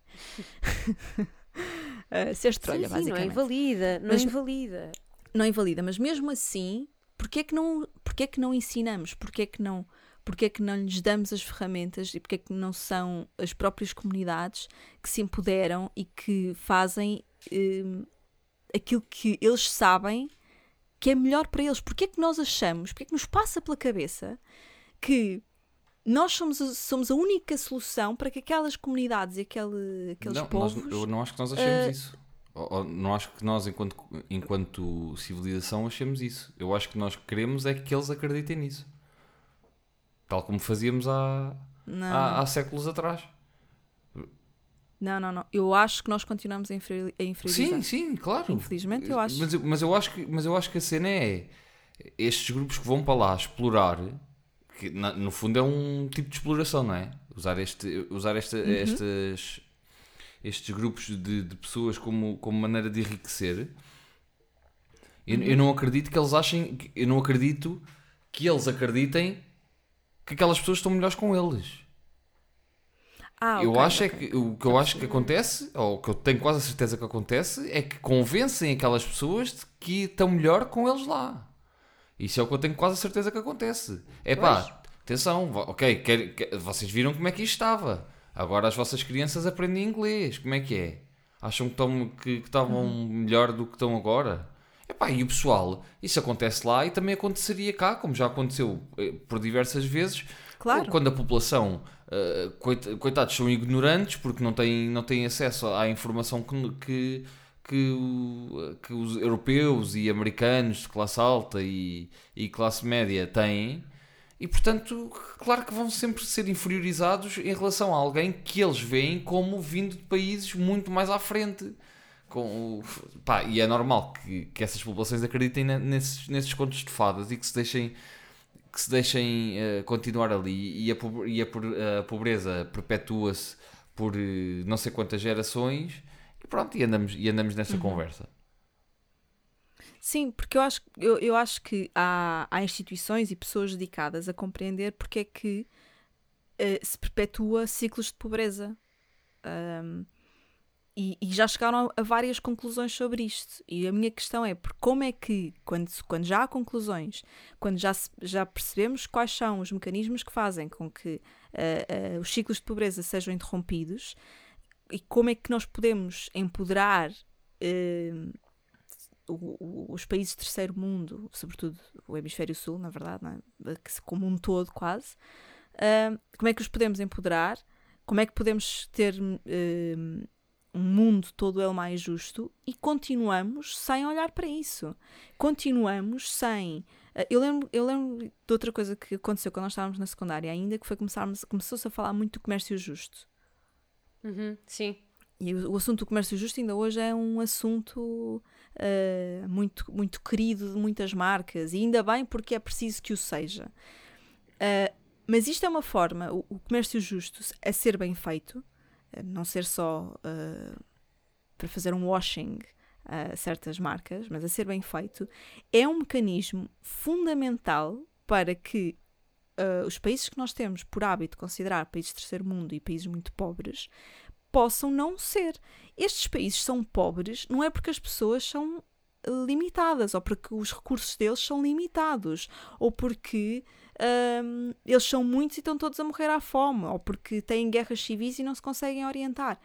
uh, ser estrolha, sim, sim, basicamente. Não invalida, não mas, invalida. Não invalida, mas mesmo assim, porquê é que não, porquê é que não ensinamos? Porquê é que não, porquê é que não lhes damos as ferramentas e porquê é que não são as próprias comunidades que se empoderam e que fazem uh, aquilo que eles sabem que é melhor para eles? Porquê é que nós achamos, porquê é que nos passa pela cabeça que nós somos, somos a única solução para que aquelas comunidades e aquele, aqueles não, povos. Nós, eu não acho que nós achemos uh, isso. Ou, ou, não acho que nós, enquanto, enquanto civilização, achemos isso. Eu acho que nós queremos é que eles acreditem nisso. Tal como fazíamos há, há, há, séculos atrás. Não, não, não. Eu acho que nós continuamos a, inferi a inferiorizar. Sim, sim, claro. Infelizmente, eu acho. Mas, mas, eu acho que, mas eu acho que a cena é estes grupos que vão para lá explorar que na, no fundo é um tipo de exploração, não é? Usar, este, usar esta, uhum. estas, estes grupos de, de, pessoas como, como maneira de enriquecer. Eu, uhum. eu não acredito que eles achem, eu não acredito que eles acreditem que aquelas pessoas estão melhores com eles. Ah, eu okay, acho okay. é que o que eu acho que acontece, ou que eu tenho quase a certeza que acontece, é que convencem aquelas pessoas de que estão melhor com eles lá. Isso é o que eu tenho quase a certeza que acontece. É pá, atenção, ok, quer, quer, vocês viram como é que isto estava. Agora as vossas crianças aprendem inglês. Como é que é? Acham que, estão, que, que estavam uhum. melhor do que estão agora? Epá, e o pessoal, isso acontece lá e também aconteceria cá, como já aconteceu eh, por diversas vezes. Claro. Quando a população, uh, coitados, são ignorantes porque não têm, não têm acesso à informação que, que que, que os europeus e americanos de classe alta e, e classe média têm, e portanto, claro que vão sempre ser inferiorizados em relação a alguém que eles veem como vindo de países muito mais à frente. Com, pá, e é normal que, que essas populações acreditem nesses, nesses contos de fadas e que se deixem, que se deixem uh, continuar ali. E a, e a, a pobreza perpetua-se por uh, não sei quantas gerações e pronto, e andamos, e andamos nessa uhum. conversa. Sim, porque eu acho, eu, eu acho que há, há instituições e pessoas dedicadas a compreender porque é que uh, se perpetua ciclos de pobreza. Um, e, e já chegaram a várias conclusões sobre isto. E a minha questão é: como é que, quando, quando já há conclusões, quando já, já percebemos quais são os mecanismos que fazem com que ah, ah, os ciclos de pobreza sejam interrompidos, e como é que nós podemos empoderar eh, o- os países do terceiro mundo, sobretudo o hemisfério sul, na verdade, é? Se- como um todo quase, ah, como é que os podemos empoderar? Como é que podemos ter eh, um mundo todo ele mais justo e continuamos sem olhar para isso. Continuamos sem. eh, Eu lembro, eu lembro de outra coisa que aconteceu quando nós estávamos na secundária ainda, que foi começarmos, começou-se a falar muito do comércio justo. Uhum, sim. E o, assunto do comércio justo ainda hoje é um assunto eh, muito, muito querido de muitas marcas, e ainda bem porque é preciso que o seja. Eh, mas isto é uma forma, o, o comércio justo, a ser bem feito, não ser só eh, para fazer um washing a certas marcas, mas a ser bem feito, é um mecanismo fundamental para que eh, os países que nós temos por hábito considerar países de terceiro mundo e países muito pobres possam não ser. Estes países são pobres não é porque as pessoas são eh, limitadas ou porque os recursos deles são limitados ou porque hum, eles são muitos e estão todos a morrer à fome ou porque têm guerras civis e não se conseguem orientar.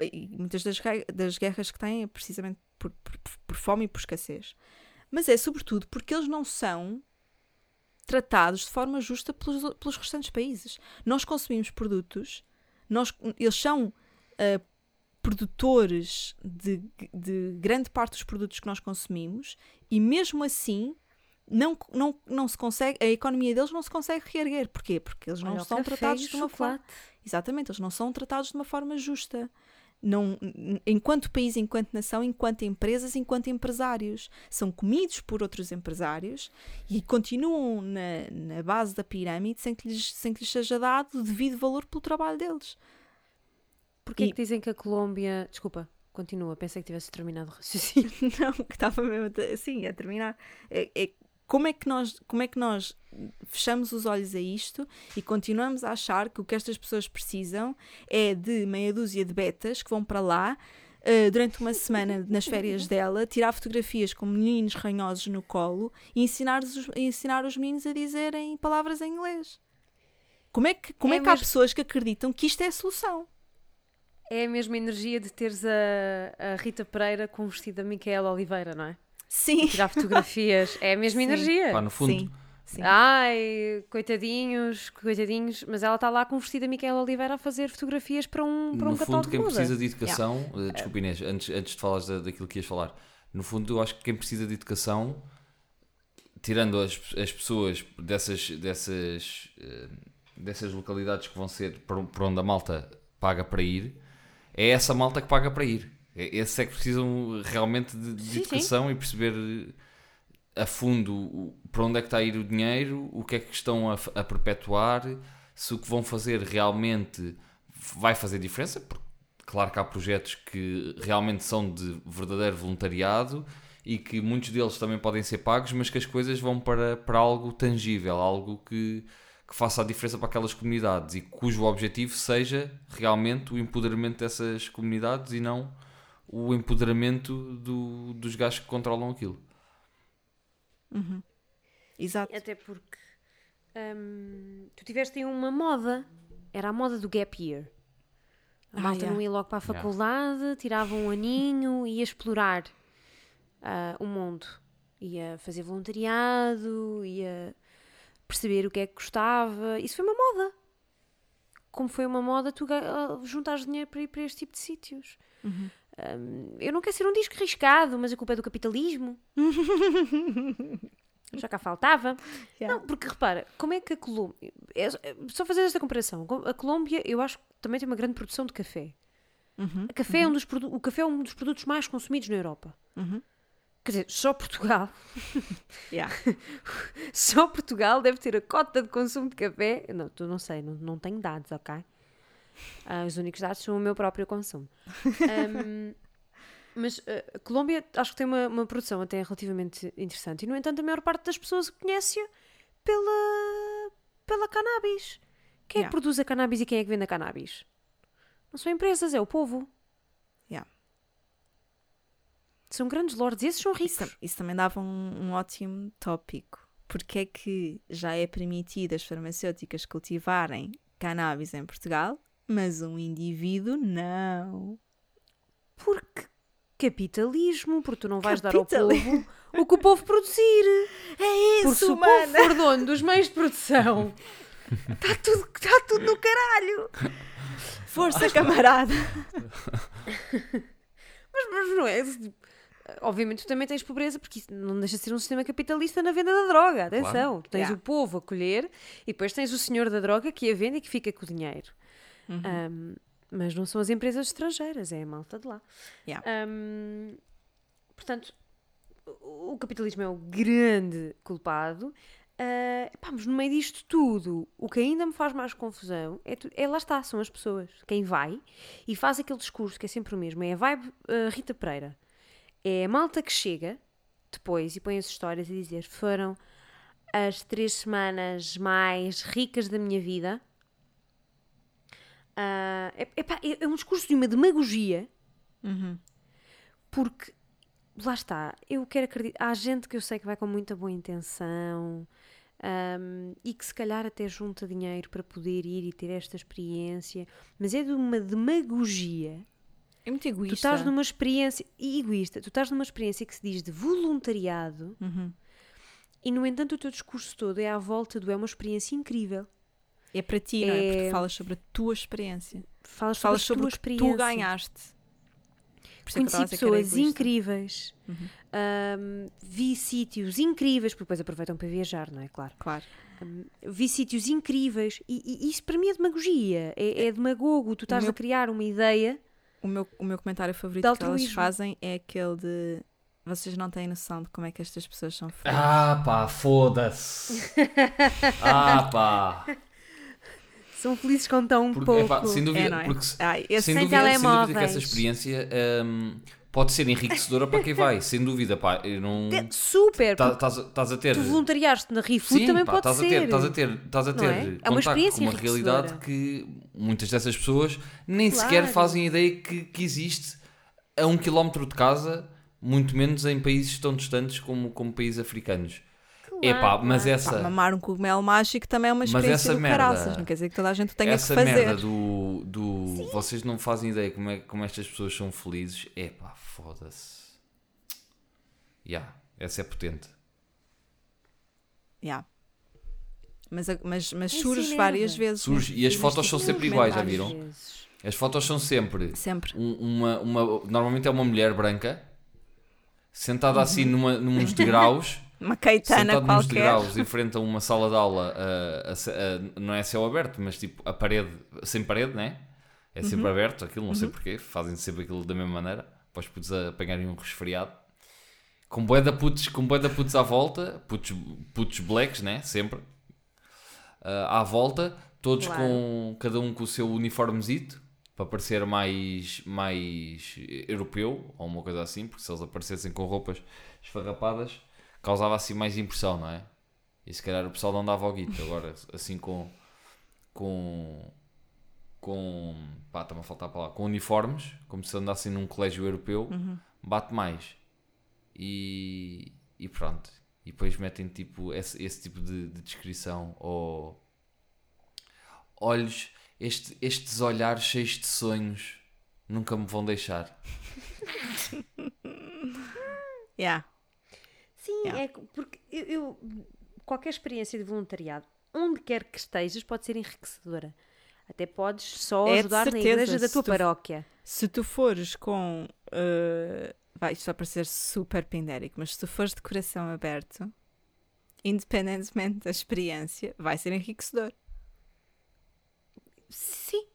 E muitas das, das guerras que têm é precisamente por, por- por fome e por escassez. Mas é sobretudo porque eles não são tratados de forma justa pelos, pelos restantes países. Nós consumimos produtos, nós, eles são ah, produtores de, de grande parte dos produtos que nós consumimos e mesmo assim não, não, não se consegue, a economia deles não se consegue reerguer. Porquê? Porque eles não Olha, são café tratados de uma forma. chocolate. Exatamente, eles não são tratados de uma forma justa. Não, enquanto país, enquanto nação, enquanto empresas, enquanto empresários. São comidos por outros empresários e continuam na, na base da pirâmide sem que, lhes, sem que lhes seja dado o devido valor pelo trabalho deles. Porquê E- que dizem que a Colômbia. Desculpa, continua, pensei que tivesse terminado o raciocínio. Não, que estava mesmo a- assim a terminar. É, é- como, é que nós, como é que nós fechamos os olhos a isto e continuamos a achar que o que estas pessoas precisam é de meia dúzia de betas que vão para lá eh, durante uma semana nas férias dela, tirar fotografias com meninos ranhosos no colo e ensinar os, ensinar os meninos a dizerem palavras em inglês. Como é que, como É é que há mesmo- pessoas que acreditam que isto é a solução? É a mesma energia de teres a, a Rita Pereira com o vestido da Micaela Oliveira, não é? Sim. Tirar fotografias. É a mesma Sim. energia. Pá, no fundo, Sim. Sim. Ai, coitadinhos, coitadinhos, mas ela está lá com o vestido da Micaela Oliveira a fazer fotografias para um, para no um fundo, catálogo quem de moda. precisa de educação, eh, desculpa Inês, antes, antes de falares da- daquilo que ias falar, no fundo eu acho que quem precisa de educação, tirando as, as pessoas dessas, dessas, eh, dessas localidades que vão ser para onde a malta paga para ir, é essa malta que paga para ir. É- Esses é que precisam realmente de, de Sim, sim. educação e perceber a fundo para onde é que está a ir o dinheiro, o que é que estão a, a perpetuar, se o que vão fazer realmente vai fazer diferença, porque claro que há projetos que realmente são de verdadeiro voluntariado e que muitos deles também podem ser pagos, mas que as coisas vão para, para algo tangível, algo que, que faça a diferença para aquelas comunidades e cujo objetivo seja realmente o empoderamento dessas comunidades e não o empoderamento do, dos gajos que controlam aquilo. Exato. Até porque hum, tu tiveste aí uma moda, era a moda do gap year. A Ah, malta yeah. não ia logo para a Yeah. faculdade, tirava um aninho, ia explorar ah, o mundo. Ia fazer voluntariado, ia perceber o que é que gostava. Isso foi uma moda. Como foi uma moda, tu ah, juntares dinheiro para ir para este tipo de sítios. Uhum. Hum, eu não quero ser um disco riscado, mas a culpa é do capitalismo. Já cá faltava. Yeah. Não, porque repara, como é que a Colômbia. é só fazer esta comparação. A Colômbia, eu acho que também tem uma grande produção de café. Uhum. Café é um dos produ- o café é um dos produtos mais consumidos na Europa. Uhum. Quer dizer, só Portugal. Yeah. Só Portugal deve ter a cota de consumo de café. Não, tu não sei, não, não tenho dados, ok? Ah, os únicos dados são o meu próprio consumo. Ahm, mas a Colômbia acho que tem uma, uma produção até relativamente interessante. E, no entanto, a maior parte das pessoas conhece-a pela, pela cannabis. Quem é Yeah. que produz a cannabis e quem é que vende a cannabis? Não são empresas, é o povo. Yeah. São grandes lords, esses são Isso, ricos. tam- isso também dava um, um ótimo tópico. Porque é que já é permitido as farmacêuticas cultivarem cannabis em Portugal, mas um indivíduo não? Porque capitalismo, porque tu não vais dar ao Capitalismo. povo o que o povo produzir. É Porque se o povo for dono dos meios de produção, Está tudo, tá tudo no caralho! Força, camarada! mas, mas não é. Obviamente tu também tens pobreza, porque isso não deixa de ser um sistema capitalista na venda da droga. Atenção, tu tens Yeah. o povo a colher e depois tens o senhor da droga que a vende e que fica com o dinheiro. Uhum. Um, mas não são as empresas estrangeiras, é a malta de lá. Yeah. Um, portanto, o capitalismo é o grande culpado. Ah, pá, mas no meio disto tudo, o que ainda me faz mais confusão é, tu- é lá está, são as pessoas. Quem vai e faz aquele discurso que é sempre o mesmo, é a vibe ah, Rita Pereira. É a malta que chega depois e põe as histórias a dizer foram as três semanas mais ricas da minha vida. Ah, é, epá, é- é um discurso de uma demagogia Uhum. porque lá está, eu quero acreditar. Há gente que eu sei que vai com muita boa intenção ahm, e que se calhar até junta dinheiro para poder ir e ter esta experiência, mas é de uma demagogia. É muito Tu egoísta. estás numa experiência egoísta, tu estás numa experiência que se diz de voluntariado Uhum. e, no entanto, o teu discurso todo é à volta do é uma experiência incrível. É para ti, não é? Porque É- falas sobre a tua experiência. Falas, Falas sobre, sobre o que experiência. tu ganhaste. É Conheci pessoas incríveis, Uhum. ahm, vi sítios incríveis, porque depois aproveitam para viajar, não é? Claro. Claro. vi sítios incríveis e, e isso para mim é demagogia, é, é demagogo. Tu estás meu- a criar uma ideia. O meu, o meu comentário favorito que elas fazem é aquele de vocês não têm noção de como é que estas pessoas são felizes. Ah pá, foda-se. Ah pá. São felizes com tão Porque, pouco. sem dúvida, É, não é? porque Ai, esse- sem, Sem dúvida, sem dúvida que essa experiência hum, pode ser enriquecedora para quem vai. Sem dúvida, pá. Eu não. É super. tá- Estás a- ter. tu voluntariaste na Sim, também pá, pode estás a ser. ter, estás a ter, estás a Não ter é? É uma experiência com uma realidade que muitas dessas pessoas nem sequer Claro. fazem ideia que, que existe a um quilómetro de casa, muito menos em países tão distantes como, como países africanos. Epá, mas claro. essa, Pá, mamar um cogumelo mágico também é uma Mas experiência essa do merda- caraças. Não quer dizer que toda a gente tenha essa que fazer. merda do, do vocês não fazem ideia como, é, como estas pessoas são felizes, epá, foda-se. Ya, essa é potente. Yeah. Mas, mas, mas Isso surge enerva. várias vezes. Surge, e as fotos são de sempre iguais, já viram? Vezes. As fotos são sempre Sempre. um- uma, uma. Normalmente é uma mulher branca sentada Uhum. assim numa, nos degraus. Uma caetana sentado nos qualquer. degraus em frente a uma sala de aula, a- a a- não é céu aberto, mas tipo a parede, sem parede, né? É Uhum. sempre aberto aquilo, não sei porquê, fazem sempre aquilo da mesma maneira, para os putos apanharem um resfriado. Com de putos, com de putos à volta, putos, putos blacks, né? Sempre. Ah, à volta, todos Claro. com, cada um com o seu uniformezito, para parecer mais, mais europeu, ou uma coisa assim, porque se eles aparecessem com roupas esfarrapadas, causava assim mais impressão, não é? E se calhar o pessoal não dava ao guito, agora assim com com com pá, está-me a faltar a palavra, com uniformes, como se andassem num colégio europeu, bate mais. E, e pronto. E depois metem tipo esse, esse tipo de, de descrição ou olhos, este- estes olhares cheios de sonhos nunca me vão deixar. Yeah. Sim, Yeah. é que- porque eu, eu- qualquer experiência de voluntariado, onde quer que estejas, pode ser enriquecedora. Até podes só É ajudar na igreja da tua tu- paróquia. Se tu fores com. eh, vai, isto vai parecer super pindérico, mas se tu fores de coração aberto, independentemente da experiência, vai ser enriquecedor. Sim.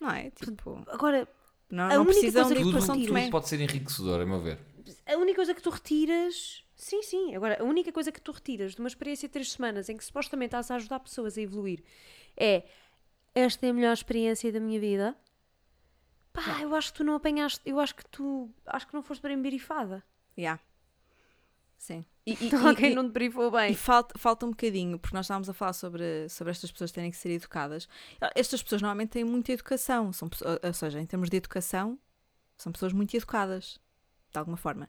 Não é? Tipo, Agora, não, A não única precisam coisa de que Tudo, tu tudo Tomé. pode ser enriquecedor, a meu ver. a única coisa que tu retiras. Sim, sim. Agora, a única coisa que tu retiras de uma experiência de três semanas em que supostamente estás a ajudar pessoas a evoluir é esta é a melhor experiência da minha vida. Pá, eu acho que tu não apanhaste. Eu acho que tu. Acho que não foste bem berifada. Yeah. Sim. E, e, Alguém e- não te brifou E bem. falta, falta um bocadinho, porque nós estávamos a falar sobre, sobre estas pessoas terem que ser educadas. Estas pessoas normalmente têm muita educação, são, ou seja, em termos de educação, são pessoas muito educadas. de alguma forma.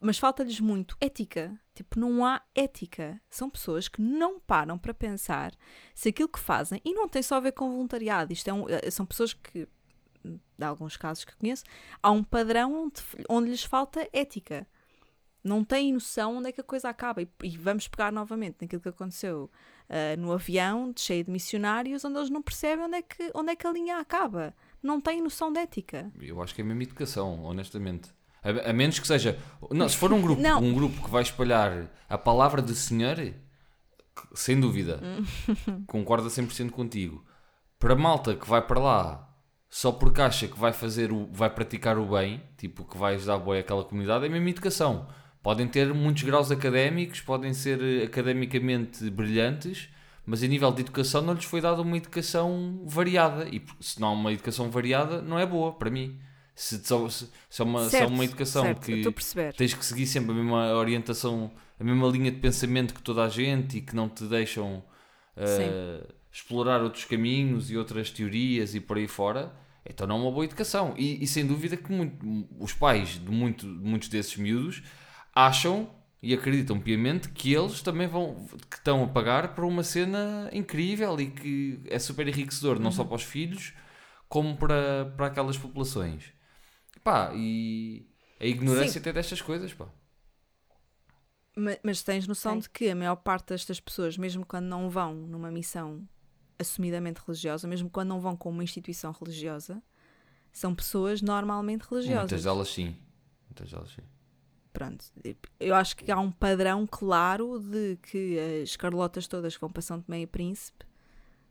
Mas falta-lhes muito ética. Tipo, não há ética. São pessoas que não param para pensar se aquilo que fazem, e não tem só a ver com voluntariado, isto é um- eh, são pessoas que, de alguns casos que conheço, há um padrão onde, onde lhes falta ética. Não têm noção onde é que a coisa acaba. E, e vamos pegar novamente naquilo que aconteceu ah, no avião, cheio de missionários, onde eles não percebem onde é, que, onde é que a linha acaba. Não têm noção de ética. Eu acho que é mesmo educação, honestamente. A, a menos que seja. Não, se for um grupo, Não. um grupo que vai espalhar a palavra do Senhor, sem dúvida, concorda 100% contigo. Para a malta que vai para lá só porque acha que vai fazer o, vai praticar o bem, tipo que vai ajudar bem aquela comunidade, é mesmo educação. Podem ter muitos graus académicos, podem ser eh, academicamente brilhantes, mas a nível de educação não lhes foi dada uma educação variada. E se não há uma educação variada, não é boa para mim. Se, só- se, se é uma, se é Certo, uma educação certo, que tens que seguir sempre a mesma orientação, a mesma linha de pensamento que toda a gente e que não te deixam eh, explorar outros caminhos e outras teorias e por aí fora, então não é uma boa educação. E, e sem dúvida que muito- os pais de, muito- muitos desses miúdos acham e acreditam piamente que eles também vão que estão a pagar por uma cena incrível e que é super enriquecedor, não só Uhum. para os filhos, como para, para aquelas populações. Pá, e a ignorância Sim. até destas coisas, pá. Ma- Mas, tens noção Sim. de que a maior parte destas pessoas, mesmo quando não vão numa missão assumidamente religiosa, mesmo quando não vão com uma instituição religiosa, são pessoas normalmente religiosas. Muitas delas sim. Muitas delas sim. Pronto. Eu acho que há um padrão claro de que as Carlotas todas que vão para São Tomé e Príncipe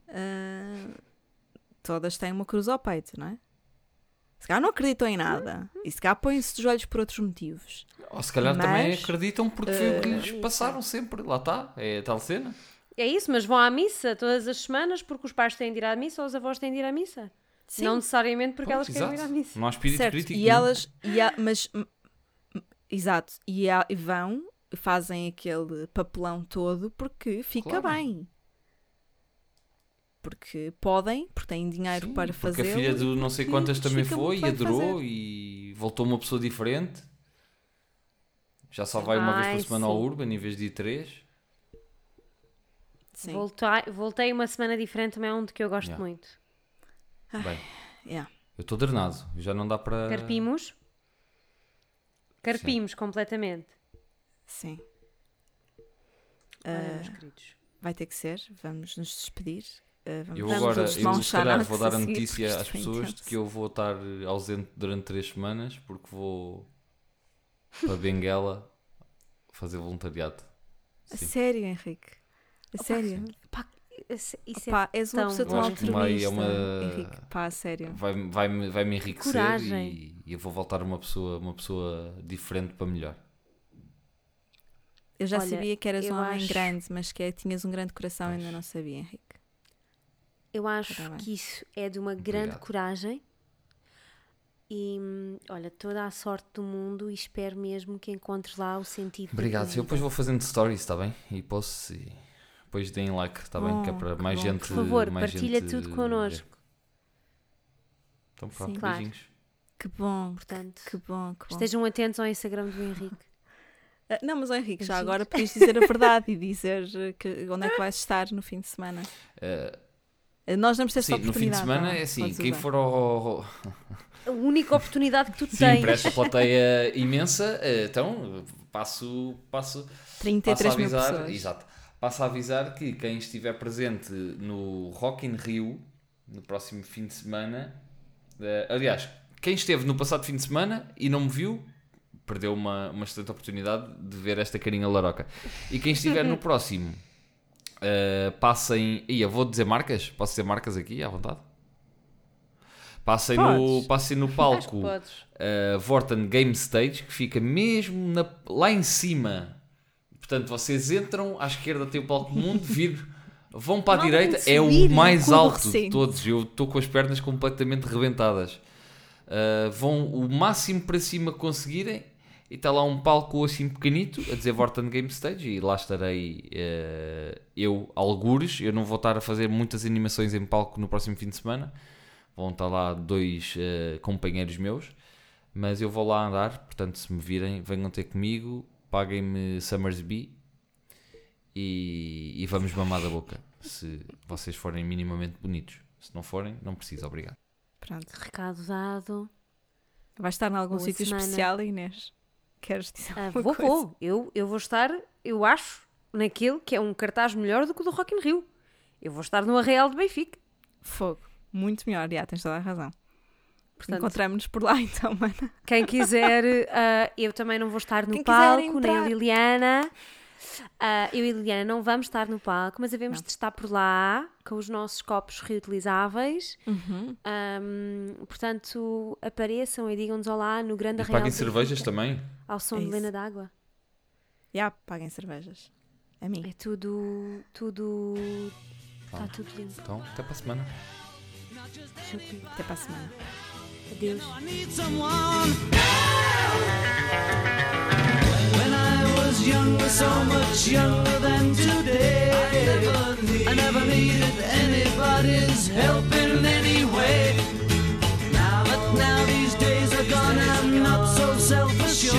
ah, todas têm uma cruz ao peito, não é? Se calhar não acreditam em nada. E se calhar põem-se de joelhos por outros motivos. Ou se calhar também Mas, acreditam porque foi o que eh, lhes passaram sempre. Lá está. É a tal cena. É isso, mas vão à missa todas as semanas porque os pais têm de ir à missa ou os avós têm de ir à missa. Não necessariamente porque Pois, elas querem ir exato. à missa. Não há espírito certo. crítico. E nenhum. elas. E há- mas. Exato. E, e vão, fazem aquele papelão todo porque fica Claro. bem. Porque podem, porque têm dinheiro Sim, para porque fazer. a filha do não sei quantas também foi e adorou e voltou uma pessoa diferente. Já só vai uma vez Ai, por semana ao sim. Urban em vez de ir três. Sim. Voltei, voltei uma semana diferente também é um de que eu gosto Yeah. muito. Bem, Yeah. eu estou drenado. Já não dá para. Carpimos. Carpimos completamente. Sim. Olha, Ah, meus queridos. vai ter que ser. Vamos nos despedir. Vamos Eu agora, eu se calhar vou dar a notícia às é pessoas de que eu vou estar ausente durante três semanas porque vou para Benguela fazer voluntariado. A Sim. sério, Henrique. A sério. Pá, isso é Pá, és uma tão pessoa bom. tão é altruísta. uma- Henrique, pá, a sério. Vai, vai, -me, vai me enriquecer Coragem. e, e eu vou voltar uma pessoa, uma pessoa diferente para melhor. Eu já Olha, sabia que eras um homem acho- grande, mas que é- tinhas um grande coração, Pois. ainda não sabia, Henrique. Eu acho Tá que isso é de uma grande Obrigado. coragem. E olha, toda a sorte do mundo e espero mesmo que encontres lá o sentido. Obrigado. Eu depois vou fazendo stories, está bem? E posso. E depois deem like, está bem? Que é Oh, para que mais bom. gente. Por favor, mais partilha gente tudo connosco. Então pronto, Sim. Claro. beijinhos. Que bom, Portanto, que bom, que bom. estejam atentos ao Instagram do Henrique. Ah, Não, mas Henrique, já agora podias dizer a verdade e dizer eh, que, onde é que vais estar no fim de semana. Ah, Nós damos esta sim, no fim de oportunidade. semana bem? é assim: quem usar. for ao. A única oportunidade que tu Sim, tens. para esta plateia imensa, eh, então passo, passo, passo a 33 mil avisar. pessoas. Exato. Passo a avisar que quem estiver presente no Rock in Rio no próximo fim de semana, eh, aliás, quem esteve no passado fim de semana e não me viu, perdeu uma, uma excelente oportunidade de ver esta carinha laroca. E quem estiver no próximo, eh, passem. Eu vou dizer marcas? Posso dizer marcas aqui à vontade? Passem no, passem no palco uh, Vorten Game Stage, que fica mesmo na- lá em cima. Portanto, vocês entram, à esquerda tem o palco mundo, vir, vão para a direita, é o mais alto de todos. Eu estou com as pernas completamente rebentadas. Uh, vão o máximo para cima que conseguirem e está lá um palco assim pequenito a dizer Vorten Game Stage e lá estarei uh, eu, algures. Eu não vou estar a fazer muitas animações em palco no próximo fim de semana. Vão estar lá dois uh, companheiros meus. Mas eu vou lá andar, portanto, se me virem, venham ter comigo, paguem-me Summersby e, e vamos mamar da boca. Se vocês forem minimamente bonitos. Se não forem, não preciso, obrigado. Pronto. Recado dado. Vai estar em algum Boa sítio semana. especial, Inês? Queres dizer Ah, alguma vou, coisa? vou. Eu, eu vou estar, eu acho, naquele que é um cartaz melhor do que o do Rock in Rio. Eu vou estar no Arreal de Benfica. Fogo. Muito melhor, já, tens toda a razão. Encontramos-nos por lá então, mana. Quem quiser, ah, eu também não vou estar no Quem palco, nem a. Liliana. Ah, eu e a Liliana não vamos estar no palco, mas havemos Não. de estar por lá com os nossos copos reutilizáveis. Uhum. Ahm, portanto, apareçam e digam-nos olá no grande E Arraial paguem cervejas Benfica, também. Ao som É de. Lena d'Água. Já, paguem cervejas. A mim. É tudo, tudo, está Pronto. tudo lindo. Então, até para a semana. Até para a semana. Adeus. Younger, so much younger than today, I never, needed anybody's help in any way. Now, but now these days are gone, I'm not so self-assured.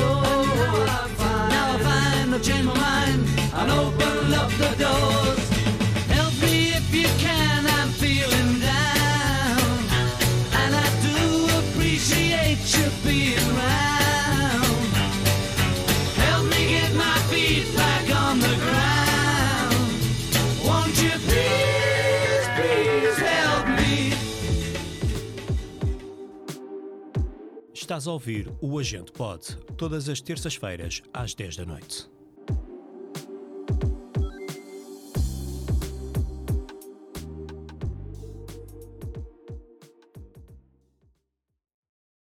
Now I find I've changed my mind and opened up the doors. Estás a ouvir o Agente Pod, todas as terças-feiras, às 10 da noite.